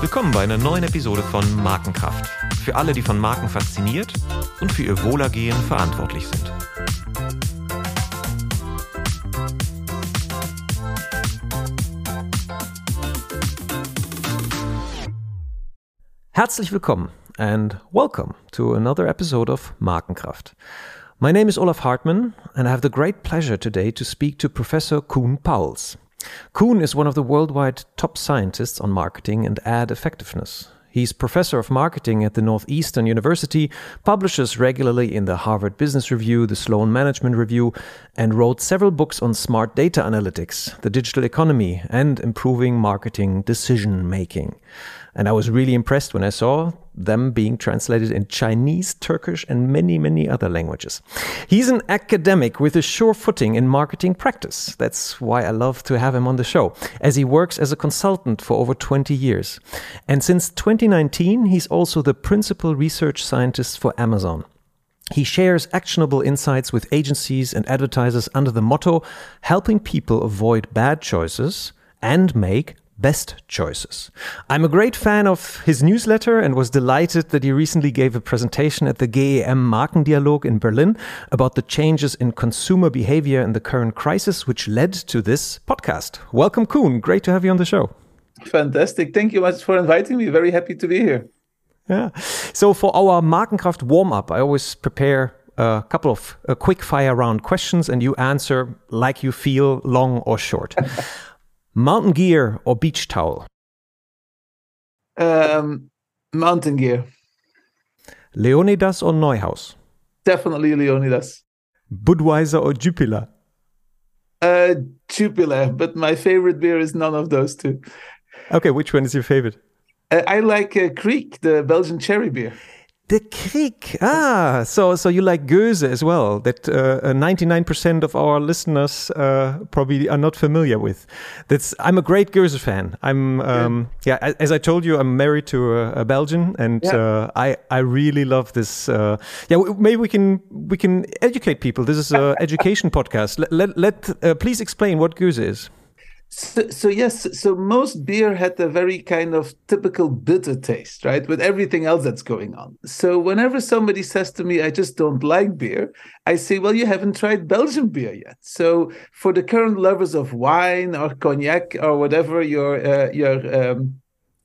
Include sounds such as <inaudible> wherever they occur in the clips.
Willkommen bei einer neuen Episode von Markenkraft. Für alle, die von Marken fasziniert und für ihr Wohlergehen verantwortlich sind. Herzlich willkommen and welcome to another episode of Markenkraft. My name is Olaf Hartmann, and I have the great pleasure today to speak to Professor Koen Pauls. Koen is one of the worldwide top scientists on marketing and ad effectiveness. He's professor of marketing at the Northeastern University, publishes regularly in the Harvard Business Review, the Sloan Management Review, and wrote several books on smart data analytics, the digital economy, and improving marketing decision making. And I was really impressed when I saw them being translated in Chinese, Turkish, and many, many other languages. He's an academic with a sure footing in marketing practice. That's why I love to have him on the show, as he works as a consultant for over 20 years. And since 2019, he's also the principal research scientist for Amazon. He shares actionable insights with agencies and advertisers under the motto helping people avoid bad choices and make best choices. I'm a great fan of his newsletter and was delighted that he recently gave a presentation at the GEM Markendialog in Berlin about the changes in consumer behavior in the current crisis, which led to this podcast. Welcome, Koen. Great to have you on the show. Fantastic. Thank you much for inviting me. Very happy to be here. Yeah. So for our Markenkraft warm up, I always prepare a couple of quick fire round questions and you answer like you feel, long or short. <laughs> Mountain gear or beach towel? Um, mountain gear. Leonidas or Neuhaus? Definitely Leonidas. Budweiser or Jupiler? Uh, Jupiler, but my favorite beer is none of those two. Okay, which one is your favorite? Uh, I like uh, Kriek, the Belgian cherry beer. The Kriek. Ah, so so you like Gueuze as well? That uh, ninety nine percent of our listeners uh, probably are not familiar with. That's I'm a great Gueuze fan. I'm um, yeah. yeah. As I told you, I'm married to a, a Belgian, and yeah. uh, I I really love this. Uh, yeah, maybe we can we can educate people. This is an <laughs> education podcast. Let let, let uh, please explain what Gueuze is. So, yes, so most beer had a very kind of typical bitter taste, right? With everything else that's going on. So whenever somebody says to me, "I just don't like beer," I say, "Well, you haven't tried Belgian beer yet." So for the current lovers of wine or cognac or whatever your uh, your um,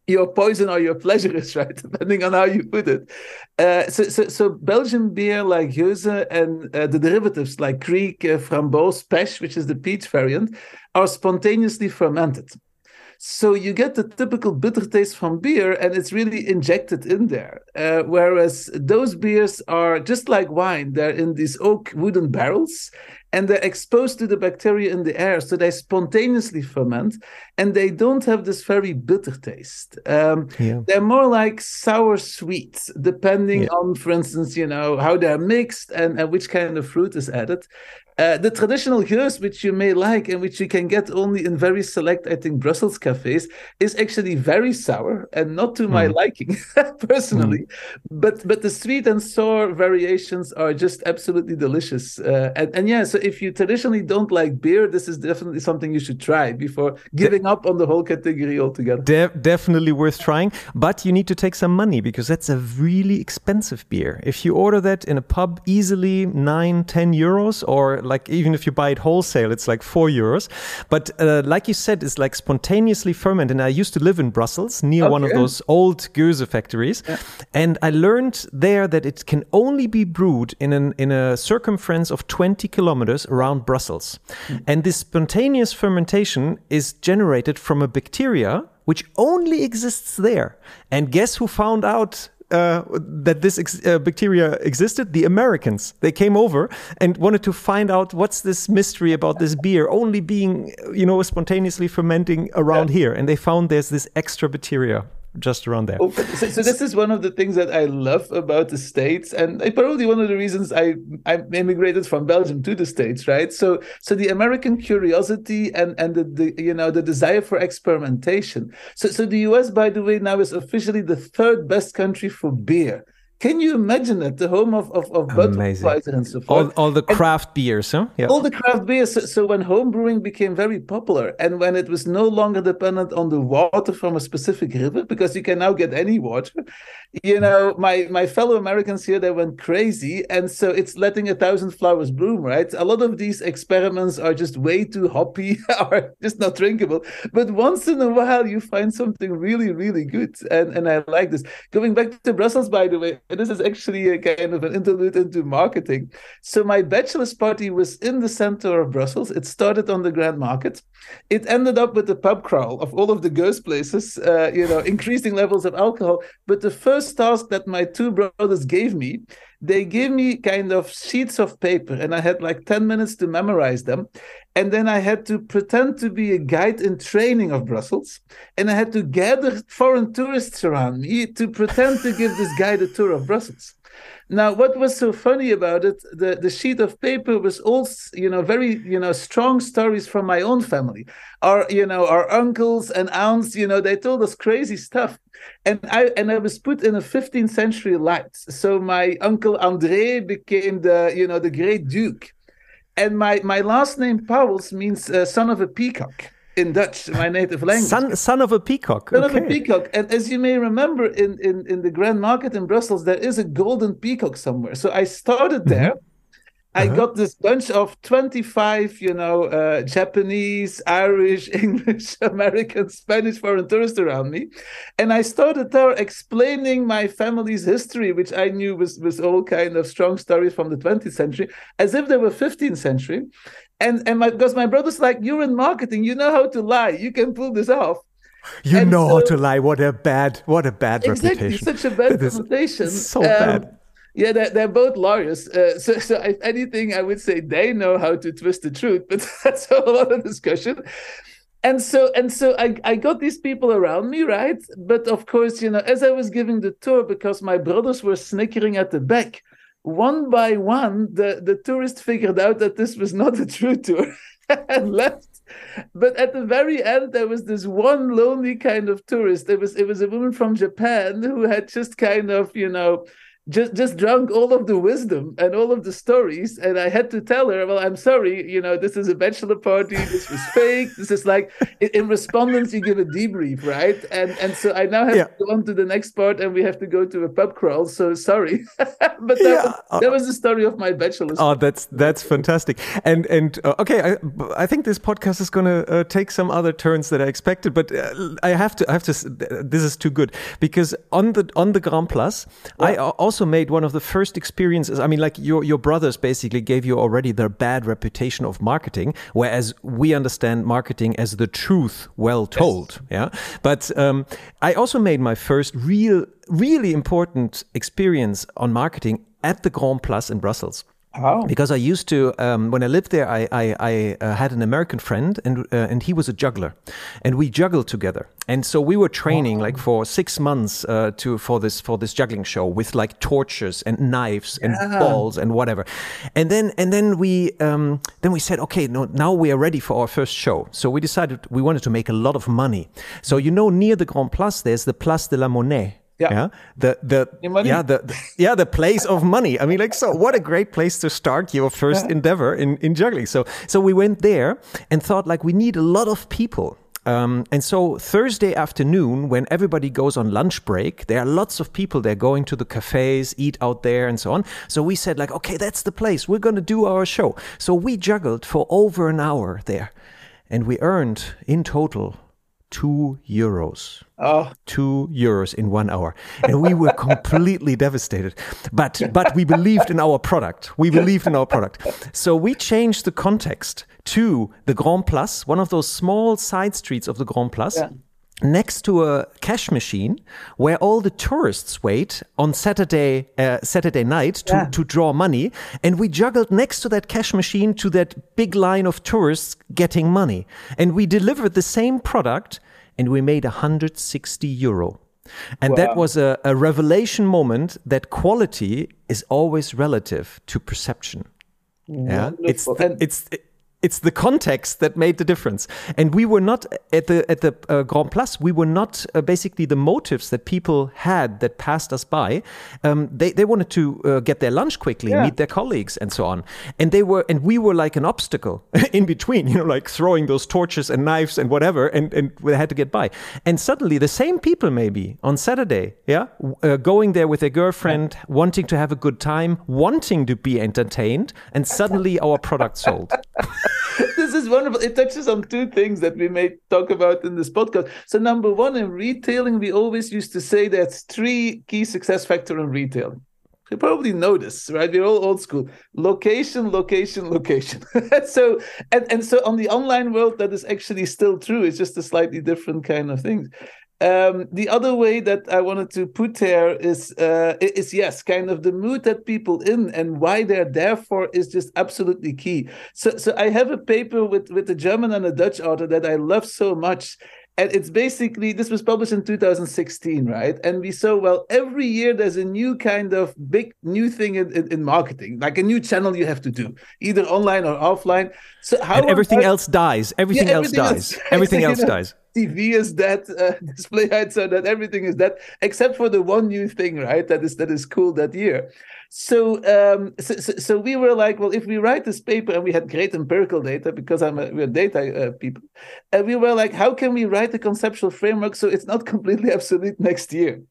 your poison or your pleasure is, <laughs> right? Depending on how you put it. Uh, so, so, so Belgian beer like Gueuze and uh, the derivatives like Kriek, uh, Framboos, Pêche, which is the peach variant, are spontaneously fermented. So you get the typical bitter taste from beer, and it's really injected in there. Uh, whereas those beers are just like wine; they're in these oak wooden barrels, and they're exposed to the bacteria in the air, so they spontaneously ferment, and they don't have this very bitter taste. Um, yeah. They're more like sour sweets, depending yeah. on, for instance, you know how they're mixed and, and which kind of fruit is added. Uh, the traditional Gueuze, which you may like and which you can get only in very select, I think, Brussels cafes, is actually very sour and not to mm. my liking <laughs> personally. Mm. But but the sweet and sour variations are just absolutely delicious. Uh, and, and yeah, so if you traditionally don't like beer, this is definitely something you should try before giving up on the whole category altogether. De- definitely worth trying, but you need to take some money because that's a really expensive beer. If you order that in a pub, easily nine, ten euros or like even if you buy it wholesale, it's like four euros. But uh, like you said, it's like spontaneously fermented. And I used to live in Brussels near okay. one of those old Gueuze factories, yeah. and I learned there that it can only be brewed in an in a circumference of 20 kilometers around Brussels, mm. and this spontaneous fermentation is generated from a bacteria which only exists there. And guess who found out uh, that this ex uh, bacteria existed, the Americans they came over and wanted to find out what's this mystery about this beer only being, you know, spontaneously fermenting around yeah. here, and they found there's this extra bacteria just around there. Oh, so, so, this is one of the things that I love about the states, and probably one of the reasons I I immigrated from Belgium to the states, right? So so the American curiosity and and the, the you know the desire for experimentation. So so the U.S. by the way now is officially the third best country for beer Can you imagine it? The home of, of, of Budweiser and so forth. All, all the craft and beers, huh? Yeah. All the craft beers. So, so, when home brewing became very popular and when it was no longer dependent on the water from a specific river, because you can now get any water, you mm. know, my, my fellow Americans here, they went crazy. And so it's letting a thousand flowers bloom, right? A lot of these experiments are just way too hoppy <laughs> or just not drinkable. But once in a while, you find something really, really good. And, and I like this. Going back to Brussels, by the way, this is actually a kind of an interlude into marketing. So my bachelor's party was in the center of Brussels. It started on the Grand Market. It ended up with the pub crawl of all of the girls' places, uh, you know, increasing levels of alcohol. But the first task that my two brothers gave me they gave me kind of sheets of paper and i had like 10 minutes to memorize them. And then i had to pretend to be a guide in training of brussels. And i had to gather foreign tourists around me to pretend to give this guide a tour of brussels now, what was so funny about it, the, the sheet of paper was all, you know, very, you know, strong stories from my own family. Our, you know, our uncles and aunts, you know, they told us crazy stuff. And I and I was put in a 15th century light. So my uncle André became the, you know, the great duke. And my, my last name, Pauwels, means uh, son of a peacock in Dutch, my native language. Son, son of a peacock. Son okay. of a peacock. And as you may remember, in, in, in the Grand Market in Brussels, there is a golden peacock somewhere. So I started mm-hmm. there. I uh-huh. got this bunch of 25, you know, uh, Japanese, Irish, <laughs> English, American, Spanish foreign tourists around me. And I started there explaining my family's history, which I knew was, was all kind of strong stories from the 20th century, as if they were 15th century and and my because my brother's like you're in marketing. You know how to lie. You can pull this off. You and know so, how to lie. What a bad what a bad exactly, reputation. such a bad reputation. so um, bad yeah they're, they're both lawyers. Uh, so, so if anything i would say they know how to twist the truth but <laughs> that's a lot of discussion. And so and so I, I got these people around me right? But of course you know as i was giving the tour because my brothers were snickering at the back one by one, the, the tourist figured out that this was not a true tour <laughs> and left. But at the very end, there was this one lonely kind of tourist. It was it was a woman from Japan who had just kind of, you know, just just drunk all of the wisdom and all of the stories and i had to tell her well i'm sorry you know this is a bachelor party this was <laughs> fake this is like in, respondents you give a debrief right and and so i now have yeah. to go on to the next part and we have to go to a pub crawl so sorry <laughs> but that, yeah. was, that was the story of my bachelor oh that's that's fantastic and and uh, okay I, I think this podcast is going to uh, take some other turns that i expected but uh, i have to i have to this is too good because on the on the grand place yeah. i also also made one of the first experiences. I mean, like your your brothers basically gave you already their bad reputation of marketing, whereas we understand marketing as the truth well told. Yes. Yeah, but um, I also made my first real, really important experience on marketing at the Grand Place in Brussels. Oh. Because I used to, um, when I lived there, I, I, I uh, had an American friend, and uh, and he was a juggler, and we juggled together. And so we were training like for six months uh, to for this for this juggling show with like torches and knives and balls and whatever. And then and then we um, then we said, okay, no, now we are ready for our first show. So we decided we wanted to make a lot of money. So you know, near the Grand Place, there's the Place de la Monnaie. Yeah. yeah. The the yeah the, the, yeah the place of money. I mean, like so. What a great place to start your first yeah. endeavor in in juggling. So so we went there and thought like we need a lot of people. Um, and so Thursday afternoon, when everybody goes on lunch break, there are lots of people there going to the cafes, eat out there, and so on. So we said like, okay, that's the place. We're going to do our show. So we juggled for over an hour there, and we earned in total two euros. Oh. Two euros in one hour. And we were <laughs> completely devastated. But but we believed in our product. We believed in our product. So we changed the context to the Grand Place, one of those small side streets of the Grand Place. Yeah next to a cash machine where all the tourists wait on Saturday uh, Saturday night to, yeah. to draw money. And we juggled next to that cash machine to that big line of tourists getting money. And we delivered the same product and we made 160 euro. And wow. that was a, a revelation moment that quality is always relative to perception. Yeah? It's it's it's the context that made the difference. And we were not at the at the uh, Grand Place. We were not uh, basically the motives that people had that passed us by. Um, they they wanted to uh, get their lunch quickly, yeah. meet their colleagues, and so on. And they were and we were like an obstacle <laughs> in between. You know, like throwing those torches and knives and whatever, and and we had to get by. And suddenly, the same people maybe on Saturday, yeah, uh, going there with their girlfriend, yeah. wanting to have a good time, wanting to be entertained, and suddenly our product sold. <laughs> <laughs> this is wonderful. It touches on two things that we may talk about in this podcast. So, number one, in retailing, we always used to say there's three key success factor in retailing. You probably know this, right? We're all old school. Location, location, location. <laughs> so, and, and so on the online world, that is actually still true. It's just a slightly different kind of thing. Um, the other way that I wanted to put there is uh, is yes, kind of the mood that people in and why they're there for is just absolutely key. So so I have a paper with with a German and a Dutch author that I love so much. And it's basically this was published in 2016, right? And we saw well every year there's a new kind of big new thing in, in, in marketing, like a new channel you have to do, either online or offline. So how and everything else dies. Everything, <laughs> yeah, everything else dies. Else, everything else dies. TV is dead, uh, <laughs> display height so that everything is dead, except for the one new thing, right? That is that is cool that year. So, um, so, so, we were like, well, if we write this paper, and we had great empirical data because I'm a, we're data uh, people, and we were like, how can we write a conceptual framework so it's not <laughs> completely obsolete next year?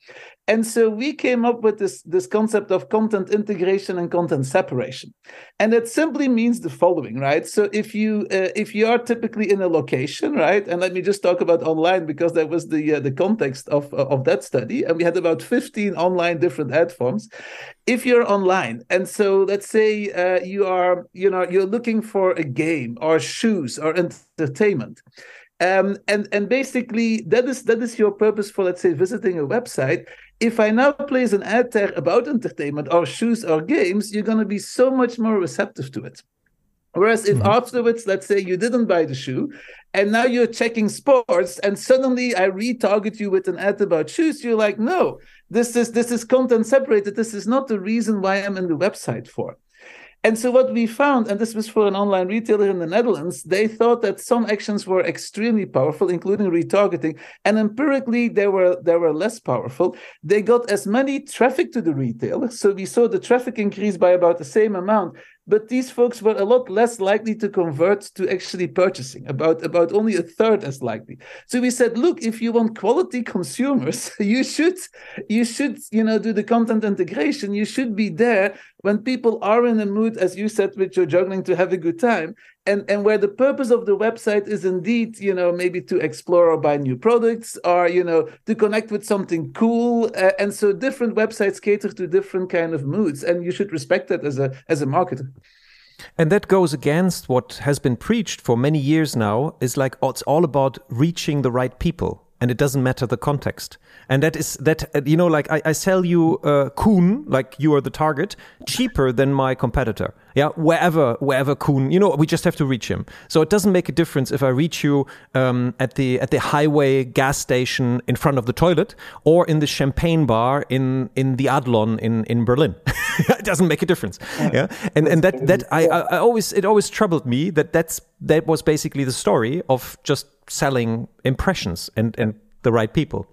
And so we came up with this, this concept of content integration and content separation. And it simply means the following, right? So if you uh, if you are typically in a location, right? And let me just talk about online because that was the uh, the context of uh, of that study and we had about 15 online different ad forms. If you're online and so let's say uh, you are you know you're looking for a game or shoes or entertainment um, and and basically that is that is your purpose for let's say visiting a website if I now place an ad there about entertainment or shoes or games, you're going to be so much more receptive to it. Whereas if mm-hmm. afterwards, let's say you didn't buy the shoe, and now you're checking sports, and suddenly I retarget you with an ad about shoes, you're like, no, this is this is content separated. This is not the reason why I'm in the website for. And so what we found, and this was for an online retailer in the Netherlands, they thought that some actions were extremely powerful, including retargeting, and empirically they were they were less powerful. They got as many traffic to the retailer, so we saw the traffic increase by about the same amount, but these folks were a lot less likely to convert to actually purchasing about about only a third as likely. So we said look if you want quality consumers <laughs> you should you should you know do the content integration. You should be there when people are in a mood as you said with your juggling to have a good time and and where the purpose of the website is indeed you know maybe to explore or buy new products or you know to connect with something cool uh, and so different websites cater to different kind of moods and you should respect that as a as a marketer and that goes against what has been preached for many years now is like oh, it's all about reaching the right people and it doesn't matter the context. And that is that uh, you know, like I, I sell you uh, Koen, like you are the target, cheaper than my competitor. Yeah, wherever wherever Koen, you know, we just have to reach him. So it doesn't make a difference if I reach you um, at the at the highway gas station in front of the toilet or in the champagne bar in in the Adlon in in Berlin. <laughs> it doesn't make a difference. Yeah, yeah? and and that that I, I always it always troubled me that that's that was basically the story of just selling impressions and and the right people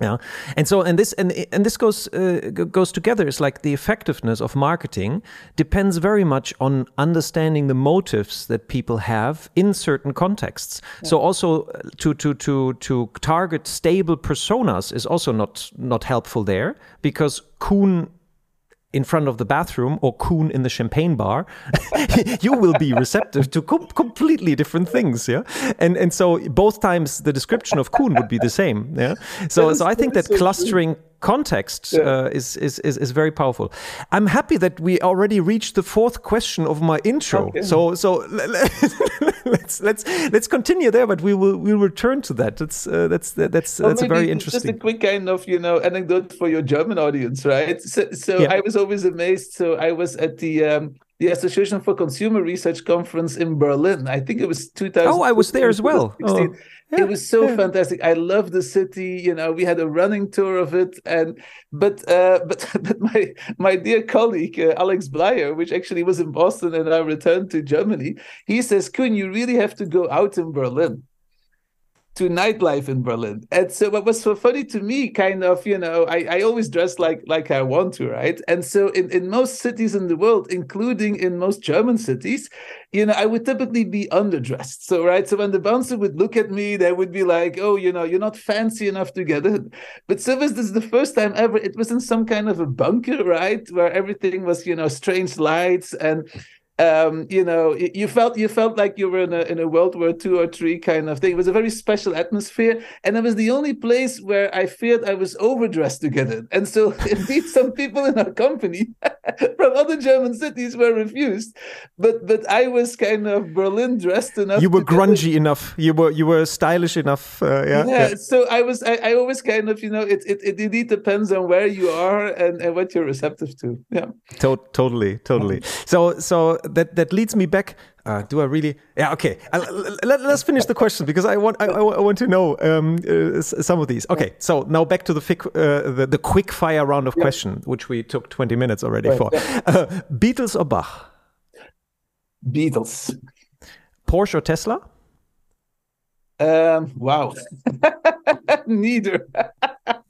yeah. And so and this and and this goes uh, goes together. It's like the effectiveness of marketing depends very much on understanding the motives that people have in certain contexts. Yeah. so also uh, to to to to target stable personas is also not not helpful there because Koen in front of the bathroom or Koen in the champagne bar, <laughs> you will be receptive to com completely different things. Yeah, and and so both times the description of Koen would be the same. Yeah, so so I think that clustering context yeah. uh, is, is, is is very powerful. I'm happy that we already reached the fourth question of my intro. Okay. So so <laughs> let's let's let's continue there, but we will we'll return to that. That's uh, that's that's well, that's a very interesting. Just a quick kind of you know anecdote for your German audience, right? So so yeah. I was always amazed. So I was at the um, the Association for Consumer Research conference in Berlin. I think it was 2000. Oh, I was there as well. Oh, yeah, it was so yeah. fantastic. I love the city. You know, we had a running tour of it, and but uh, but <laughs> but my my dear colleague uh, Alex Bleier, which actually was in Boston, and I returned to Germany. He says, "Koen, you really have to go out in Berlin." To nightlife in Berlin. And so what was so funny to me, kind of, you know, I, I always dress like like I want to, right? And so in, in most cities in the world, including in most German cities, you know, I would typically be underdressed. So right. So when the bouncer would look at me, they would be like, oh, you know, you're not fancy enough to get in. But so this is the first time ever. It was in some kind of a bunker, right? Where everything was, you know, strange lights and um, you know, you felt you felt like you were in a in a World War II or three kind of thing. It was a very special atmosphere, and it was the only place where I feared I was overdressed to get in. And so, <laughs> indeed, some people in our company <laughs> from other German cities were refused, but but I was kind of Berlin dressed enough. You were grungy enough. You were you were stylish enough. Uh, yeah, yeah, yeah. So I was. I, I always kind of you know it, it it indeed depends on where you are and, and what you're receptive to. Yeah. To- totally, totally. So so that that leads me back. Uh, do I really? Yeah. Okay. Uh, let, us finish the question because I want I, I want to know um, uh, some of these. Okay. So now back to the fic, uh, the, the quick fire round of yeah. question, which we took twenty minutes already right. for. <laughs> Uh, Beatles or Bach? Beatles. Porsche or Tesla? Um, wow. <laughs> Neither.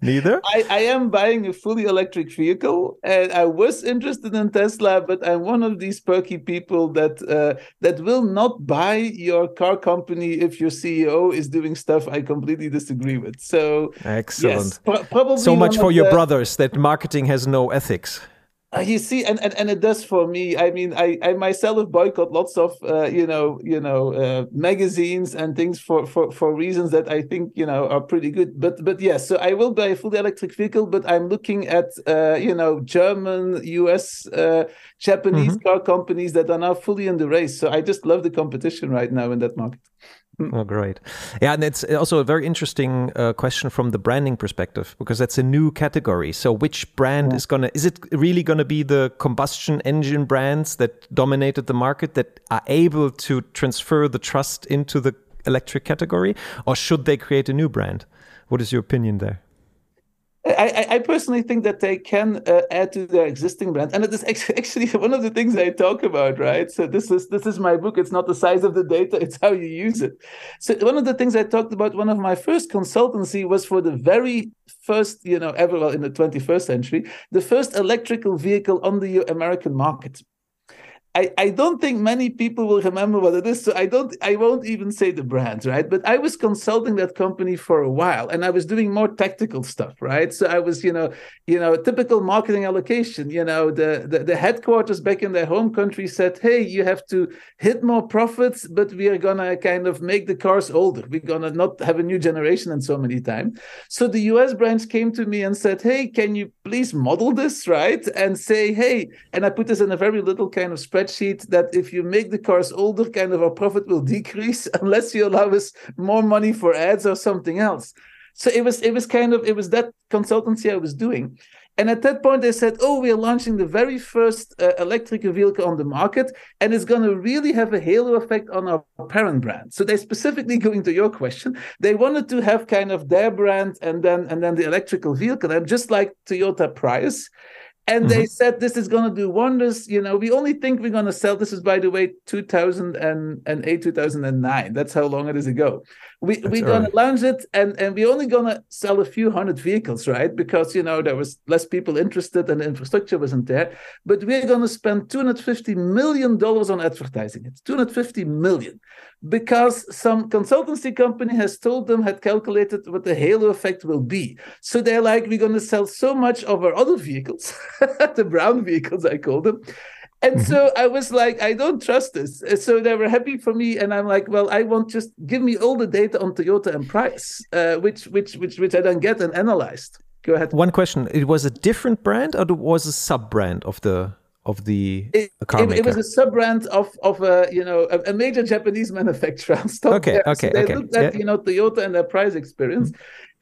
Neither? I, I am buying a fully electric vehicle and I was interested in Tesla, but I'm one of these perky people that uh, that will not buy your car company if your CEO is doing stuff I completely disagree with. So excellent. Yes, probably so much for your brothers that marketing has no ethics. Uh, you see, and, and and it does for me. I mean, I I myself boycott lots of uh, you know you know uh, magazines and things for for for reasons that I think you know are pretty good. But but yes, yeah, so I will buy a fully electric vehicle, but I'm looking at uh, you know German, U.S., uh, Japanese mm-hmm. car companies that are now fully in the race. So I just love the competition right now in that market. Oh, great. Yeah, and it's also a very interesting uh, question from the branding perspective because that's a new category. So, which brand yeah. is going to, is it really going to be the combustion engine brands that dominated the market that are able to transfer the trust into the electric category? Or should they create a new brand? What is your opinion there? I, I, personally think that they can uh, add to their existing brand, and it is <laughs> actually one of the things I talk about, right? So this is this is my book. It's not the size of the data; it's how you use it. So one of the things I talked about, one of my first consultancy was for the very first, you know, ever well in the 21st century, the first electrical vehicle on the American market. I, I don't think many people will remember what it is. So I don't I won't even say the brand, right? But I was consulting that company for a while and I was doing more tactical stuff, right? So I was, you know, you know, typical marketing allocation. You know, the, the, the headquarters back in their home country said, Hey, you have to hit more profits, but we are gonna kind of make the cars older. We're gonna not have a new generation in so many times. So the US branch came to me and said, Hey, can you please model this, right? And say, hey, and I put this in a very little kind of spread spreadsheet that if you make the cars older, kind of our profit will decrease <laughs> unless you allow us more money for ads or something else. So it was it was kind of it was that consultancy I was doing. And at that point, they said, "Oh, we are launching the very first uh, electric vehicle on the market, and it's going to really have a halo effect on our parent brand." So they specifically going to your question, they wanted to have kind of their brand and then and then the electrical vehicle, and just like Toyota Prius, and mm-hmm. they said this is going to do wonders you know we only think we're going to sell this is by the way 2008 2009 that's how long it is ago we, we're going right. to launch it and and we're only going to sell a few hundred vehicles right? Because you know there was less people interested and the infrastructure wasn't there. But we're going to spend 250 million dollars on advertising it 250 million. Because some consultancy company has told them had calculated what the halo effect will be. So they're like we're going to sell so much of our other vehicles <laughs> the brown vehicles i call them and mm-hmm. so I was like, I don't trust this. So they were happy for me, and I'm like, well, I want just give me all the data on Toyota and Prius, uh, which which which which I don't get and analyzed. Go ahead. One question: It was a different brand, or it was a sub brand of the of the it, car it, maker. it was a sub brand of of a you know a, a major Japanese <laughs> manufacturer. <laughs> Okay, there. okay, so they okay. looked at Yeah. you know Toyota and their Prius experience,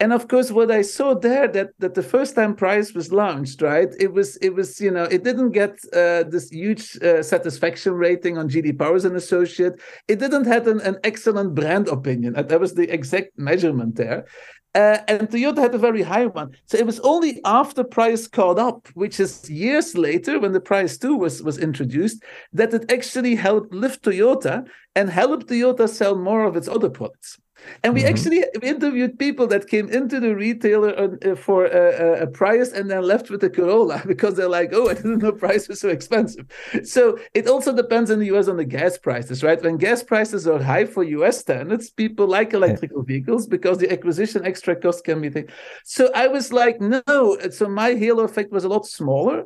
and of course what I saw there that that the first time Prius was launched, right? It was it was you know it didn't get uh, this huge uh, satisfaction rating on J.D. Powers and Associate. It didn't have an, an excellent brand opinion. That was the exact measurement there. Uh, and Toyota had a very high one. So it was only after Prius caught up, which is years later when the Prius 2 was, was introduced, that it actually helped lift Toyota and helped Toyota sell more of its other products. And we Mhm. actually interviewed people that came into the retailer uh, for a, a, Prius and then left with a Corolla <laughs> because they're like, oh, I didn't know Prius was so expensive. So it also depends in the US on the gas prices, right? When gas prices are high for US standards, people like electrical vehicles because the acquisition extra cost can be thing. So I was like, no. So my halo effect was a lot smaller.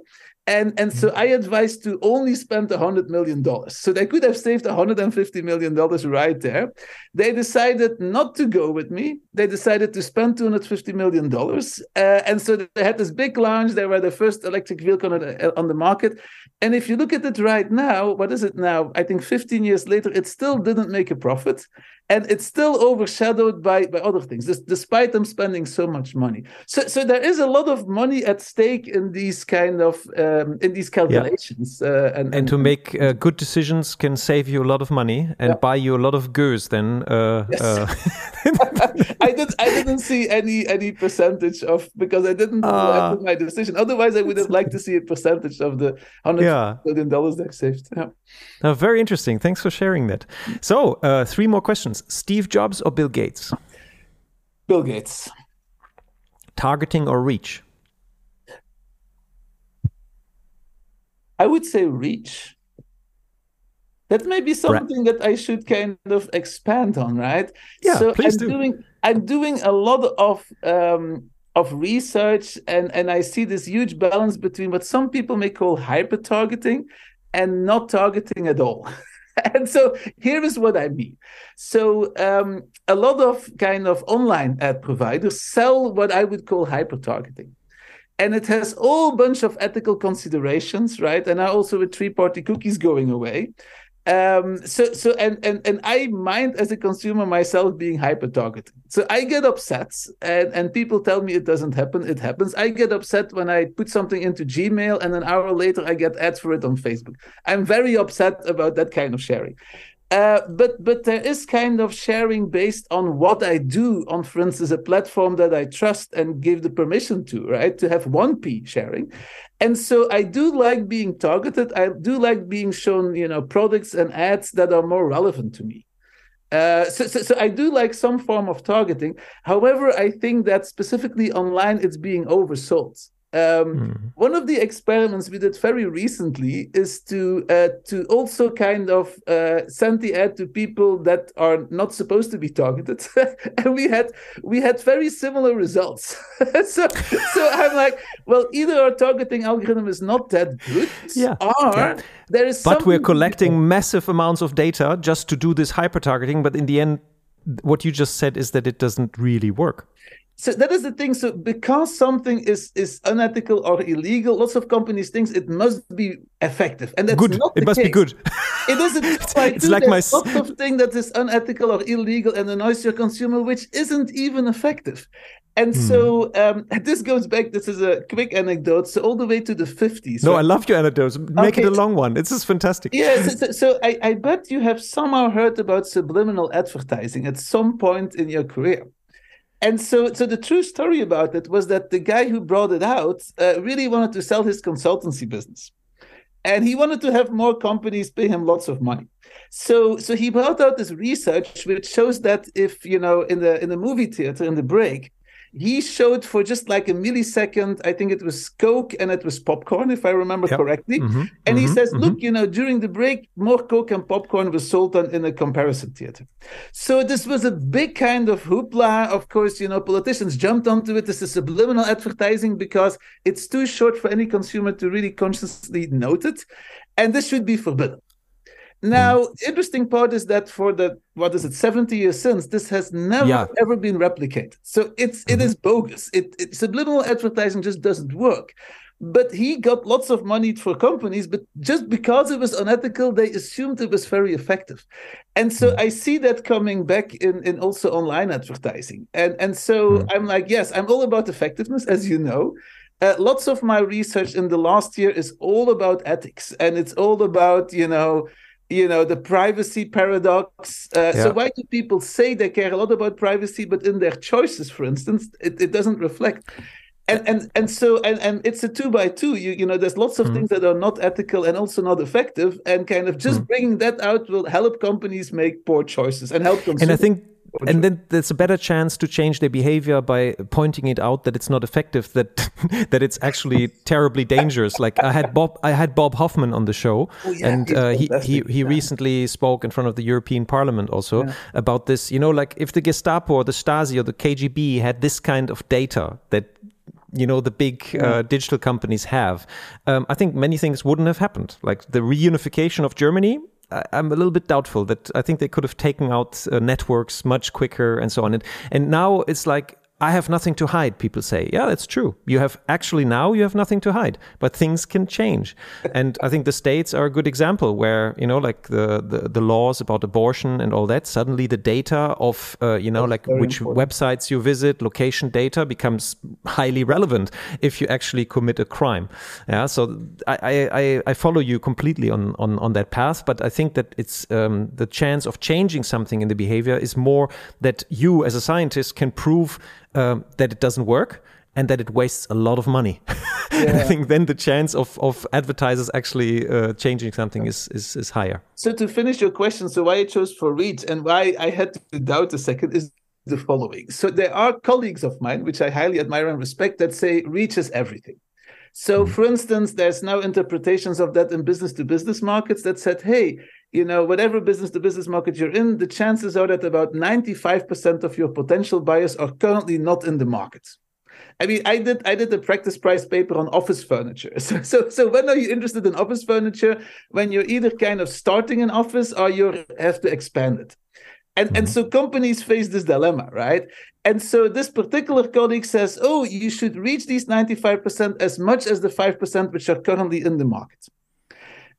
And and so I advised to only spend $100 million. So they could have saved $150 million right there. They decided not to go with me. They decided to spend $250 million. Uh, and so they had this big launch. They were the first electric vehicle on the, on the market. And if you look at it right now, what is it now? I think 15 years later, it still didn't make a profit. And it's still overshadowed by, by other things, this, despite them spending so much money. So, so there is a lot of money at stake in these kind of um, in these calculations. Uh, and, and to make uh, good decisions can save you a lot of money and Yeah. buy you a lot of goose then uh, Yes. uh, <laughs> I did. I didn't see any any percentage of because I didn't Ah. uh, my decision. Otherwise, I would have liked to see a percentage of the hundred Yeah. million dollars they saved. Yeah. Now, very interesting. Thanks for sharing that. So, uh, three more questions: Steve Jobs or Bill Gates? Bill Gates. Targeting or reach? I would say reach. That may be something that I should kind of expand on, right? Yeah, so please I'm do. doing I'm doing a lot of um, of research, and and I see this huge balance between what some people may call hyper targeting and not targeting at all. <laughs> <laughs> and so here is what I mean. So um, a lot of kind of online ad providers sell what I would call hyper targeting and it has a whole bunch of ethical considerations, right? And now also with third-party cookies going away. Um, so so and and and I mind as a consumer myself being hyper targeted. So I get upset and, and people tell me it doesn't happen. It happens. I get upset when I put something into Gmail and an hour later I get ads for it on Facebook. I'm very upset about that kind of sharing. Uh, but but there is kind of sharing based on what I do on, for instance, a platform that I trust and give the permission to, right? To have 1P sharing. And so I do like being targeted. I do like being shown, you know, products and ads that are more relevant to me. Uh, so, so, so I do like some form of targeting. However, I think that specifically online, it's being oversold. Um, Mhm. One of the experiments we did very recently is to uh, to also kind of uh, send the ad to people that are not supposed to be targeted, <laughs> and we had we had very similar results. <laughs> so so I'm like, well, either our targeting algorithm is not that good, Yeah. or Yeah. there is. But we're collecting massive amounts of data just to do this hyper targeting. But in the end, what you just said is that it doesn't really work. So that is the thing so because something is is unethical or illegal lots of companies think it must be effective and that's good. not It must be case. good. <laughs> it isn't <laughs> It's like my lots of thing that is unethical or illegal and annoys your consumer which isn't even effective and Hmm. so um, <laughs> this goes back this is a quick anecdote so all the way to the 50s No, right? I love your anecdotes. Make it a long one. This is fantastic. Yeah, so, so, so I, I bet you have somehow heard about subliminal advertising at some point in your career. And so, so the true story about it was that the guy who brought it out uh, really wanted to sell his consultancy business, and he wanted to have more companies pay him lots of money. So, so he brought out this research which shows that if you know in the in the movie theater in the break, he showed for just like a millisecond, I think it was Coke and it was popcorn, if I remember Yep. correctly. Mhm, And he mhm, says, mhm. look, you know, during the break, more Coke and popcorn was sold on in a comparison theater. So this was a big kind of hoopla. Of course, you know, politicians jumped onto it. This is subliminal advertising because it's too short for any consumer to really consciously note it. And this should be forbidden. Now, interesting part is that for the what is it, 70 years since, this has never Yeah. ever been replicated. So it's it is bogus. It, it subliminal advertising just doesn't work. but he got lots of money for companies but just because it was unethical they assumed it was very effective and so i see that coming back in in also online advertising and and so mm. i'm like yes i'm all about effectiveness as you know uh, lots of my research in the last year is all about ethics and it's all about you know you know the privacy paradox uh, yeah. so why do people say they care a lot about privacy but in their choices for instance it, it doesn't reflect and and and so and and it's a two by two you you know there's lots of mm. things that are not ethical and also not effective and kind of just mm. bringing that out will help companies make poor choices and help them and i think and then there's a better chance to change their behavior by pointing it out that it's not effective that <laughs> that it's actually terribly dangerous. Like i had bob i had bob hoffman on the show oh, yeah, and uh, he he, he yeah. recently spoke in front of the european parliament also yeah. about this. You know like if the gestapo or the stasi or the kgb had this kind of data that you know the big uh, digital companies have um, i think many things wouldn't have happened. Like the reunification of germany I'm a little bit doubtful that I think they could have taken out uh, networks much quicker and so on. And, and now it's like I have nothing to hide, people say. Yeah, that's true. You have actually now you have nothing to hide, but things can change. and I think the states are a good example where, you know, like the, the, the laws about abortion and all that, suddenly the data of, uh, you know, that's like which important. websites you visit, location data becomes highly relevant if you actually commit a crime. Yeah. So I, I, I follow you completely on, on, on that path, but I think that it's um, the chance of changing something in the behavior is more that you as a scientist can prove um, that it doesn't work and that it wastes a lot of money. <laughs> Yeah. I think then the chance of, of advertisers actually uh, changing something is, is, is higher. So to finish your question, so why I chose for Reach and why I had to doubt a second is the following. So there are colleagues of mine, which I highly admire and respect, that say Reach is everything. So, mm. for instance, there's now interpretations of that in business to business markets that said, hey, you know, whatever business to business market you're in, the chances are that about 95% of your potential buyers are currently not in the market. I mean, I did I did a practice price paper on office furniture. <laughs> So, so, so when are you interested in office furniture? When you're either kind of starting an office or you have to expand it. And, and mm-hmm. so companies face this dilemma, right? And so this particular colleague says, oh, you should reach these 95% as much as the 5% which are currently in the market.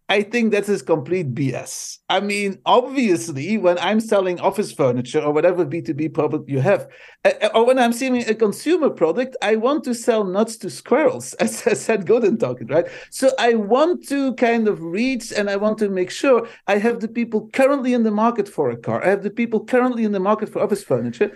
I think that is complete BS. I mean, obviously, when I'm selling office furniture or whatever B2B product you have, uh, uh, or when I'm selling a consumer product, I want to sell nuts to squirrels, <laughs> as I said Godin talking, right? So I want to kind of reach and I want to make sure I have the people currently in the market for a car. I have the people currently in the market for office furniture.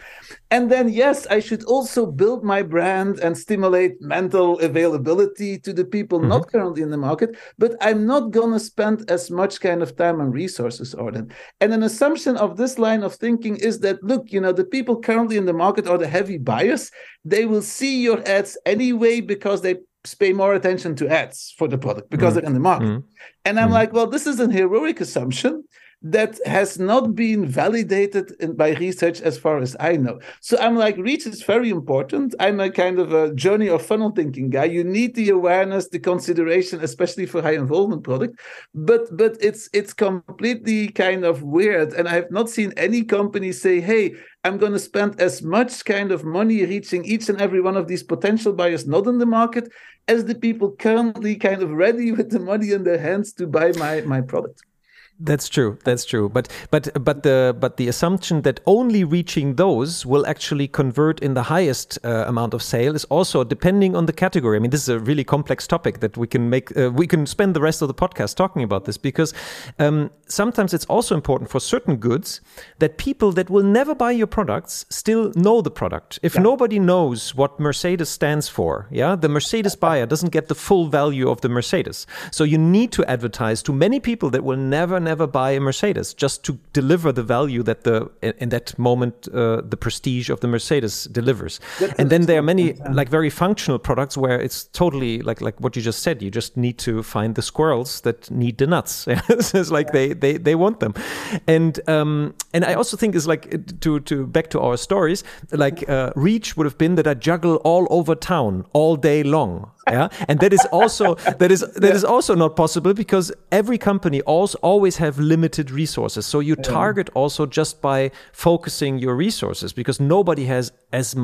And then, yes, I should also build my brand and stimulate mental availability to the people mm-hmm. not currently in the market, but I'm not going to spend as much kind of time and resources on it. And an assumption of this line of thinking is that look, you know, the people currently in the market are the heavy buyers. They will see your ads anyway because they pay more attention to ads for the product because mm. they're in the market. Mm. And I'm mm. like, well, this is an heroic assumption that has not been validated in, by research as far as I know. So I'm like, reach is very important. I'm a kind of a journey or funnel thinking guy. You need the awareness, the consideration, especially for high involvement product. But but it's it's completely kind of weird. And I have not seen any company say, hey, I'm going to spend as much kind of money reaching each and every one of these potential buyers not in the market as the people currently kind of ready with the money in their hands to buy my my product. That's true. That's true. But but but the but the assumption that only reaching those will actually convert in the highest uh, amount of sale is also depending on the category. I mean, this is a really complex topic that we can make. Uh, we can spend the rest of the podcast talking about this because um, sometimes it's also important for certain goods that people that will never buy your products still know the product. If yeah. nobody knows what Mercedes stands for, yeah, the Mercedes buyer doesn't get the full value of the Mercedes. So you need to advertise to many people that will never never buy a Mercedes just to deliver the value that the in that moment uh, the prestige of the Mercedes delivers. That's and then there are many like very functional products where it's totally like like what you just said. You just need to find the squirrels that need the nuts. <laughs> it's like they they they want them, and um and I also think is like to to back to our stories like uh, reach would have been that I juggle all over town all day long yeah, and that is also that is that yeah. is also not possible because every company also always have limited resources. So you target also just by focusing your resources because nobody has as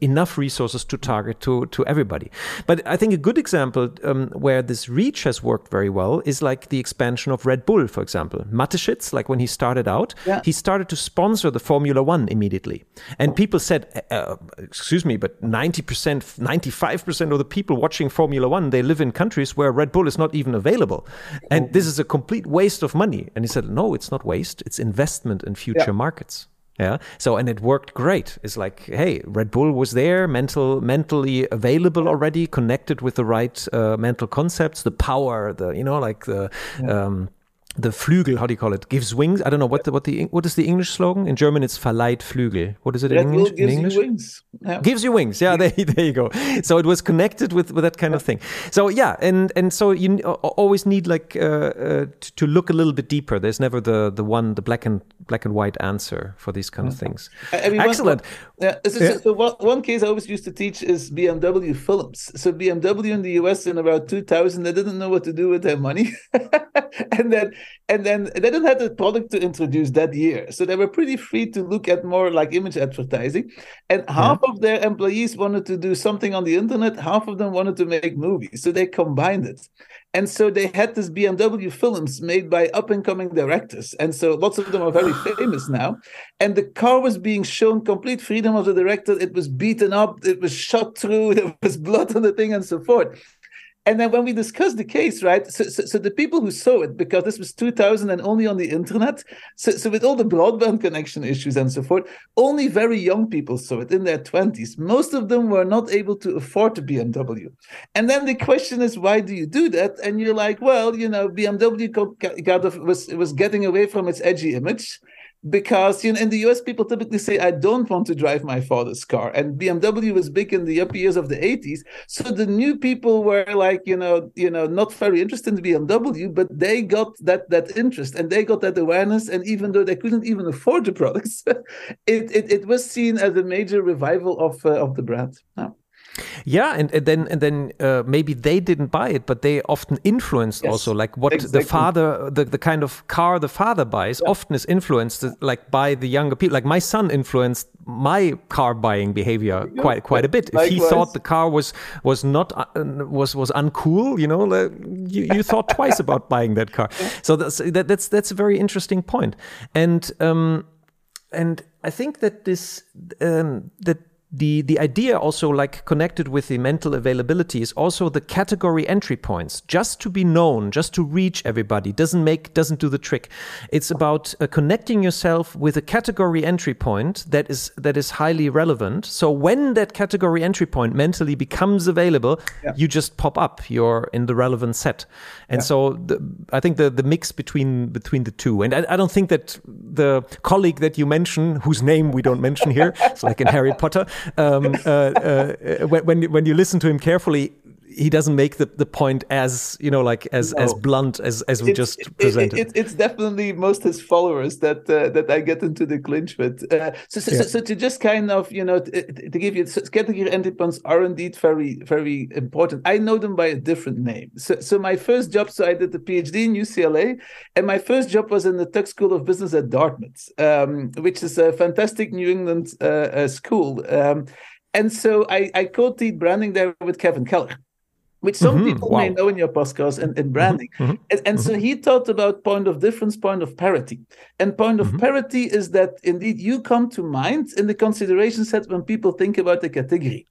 enough resources to target to to everybody. But I think a good example um, where this reach has worked very well is like the expansion of Red Bull, for example. Mateschitz, like when he started out, yeah. he started to sponsor the Formula One immediately, and people said, uh, uh "Excuse me, but ninety percent, ninety five percent of the people watching Formula One they live in countries where Red Bull is not even available, and this is a complete waste of money." And he said, "No, it's not waste; it's investment in future yeah. markets." Yeah. So and it worked great. It's like, hey, Red Bull was there, mental, mentally available already, connected with the right uh, mental concepts, the power, the you know, like the yeah. um, the Flügel, how do you call it? Gives wings. I don't know what the, what the what is the English slogan in German. It's verleiht Flügel. What is it in English? Gives in English? you wings. Yeah. Gives you wings. Yeah, there, <laughs> there you go. So it was connected with, with that kind of thing. So yeah, and and so you always need like uh, uh, to, look a little bit deeper. There's never the the one the black and black and white answer for these kind of mm-hmm. things. I mean, Excellent. One, yeah, so, yeah. So one, one case I always used to teach is BMW films. So BMW in the US in about 2000, they didn't know what to do with their money, <laughs> and then and then they didn't have the product to introduce that year, so they were pretty free to look at more like image advertising. And half yeah. of their employees wanted to do something on the internet, half of them wanted to make movies, so they combined it. And so they had this BMW films made by up and coming directors. And so lots of them are very <sighs> famous now. And the car was being shown complete freedom of the director. It was beaten up, it was shot through, <laughs> there was blood on the thing, and so forth. And then when we discussed the case, right? So, so, so, the people who saw it, because this was 2000 and only on the internet, so, so with all the broadband connection issues and so forth, only very young people saw it in their 20s. Most of them were not able to afford the BMW. And then the question is, why do you do that? And you're like, well, you know, BMW got, got was was getting away from its edgy image because you know in the US people typically say I don't want to drive my father's car. And BMW was big in the upper years of the 80s so the new people were like you know you know not very interested in BMW but they got that that interest and they got that awareness. And even though they couldn't even afford the <laughs> products it, it, it was seen as a major revival of uh, of the brand. Yeah. Yeah, and, and then and then uh, maybe they didn't buy it, but they often influenced yes, also like what exactly. the father, the, the kind of car the father buys, yeah. often is influenced like by the younger people. Like my son influenced my car buying behavior yeah. quite quite a bit. If he thought the car was was not uh, was was uncool, you know, like, you, you thought twice about <laughs> buying that car. So that's that, that's that's a very interesting point, and um, and I think that this um, that the the idea also like connected with the mental availability is also the category entry points. Just to be known just to reach everybody doesn't make doesn't do the trick. It's about uh, connecting yourself with a category entry point that is that is highly relevant. So when that category entry point mentally becomes available yeah. you just pop up. You're in the relevant set. And yeah. so the, i think the the mix between between the two. And I, I don't think that the colleague that you mention whose name we don't mention here <laughs> it's like in harry potter um, uh, uh, when when you listen to him carefully, he doesn't make the, the point as you know like as no. as blunt as as we it's, just presented. It, it, it's definitely most his followers that uh, that I get into the clinch with. Uh, so, so, yeah. so, so, to just kind of you know to, to give you so category points are indeed very very important. I know them by a different name. So so my first job, so I did the PhD in UCLA, and my first job was in the Tuck School of Business at Dartmouth, um, which is a fantastic New England uh, uh school. Um, and so I, I co-teach branding there with Kevin Keller which some mm-hmm. people wow. may know in your podcast and, and branding. Mm-hmm. And, and mm-hmm. so he talked about point of difference, point of parity. And point of mm-hmm. parity is that indeed you come to mind in the consideration set when people think about the category.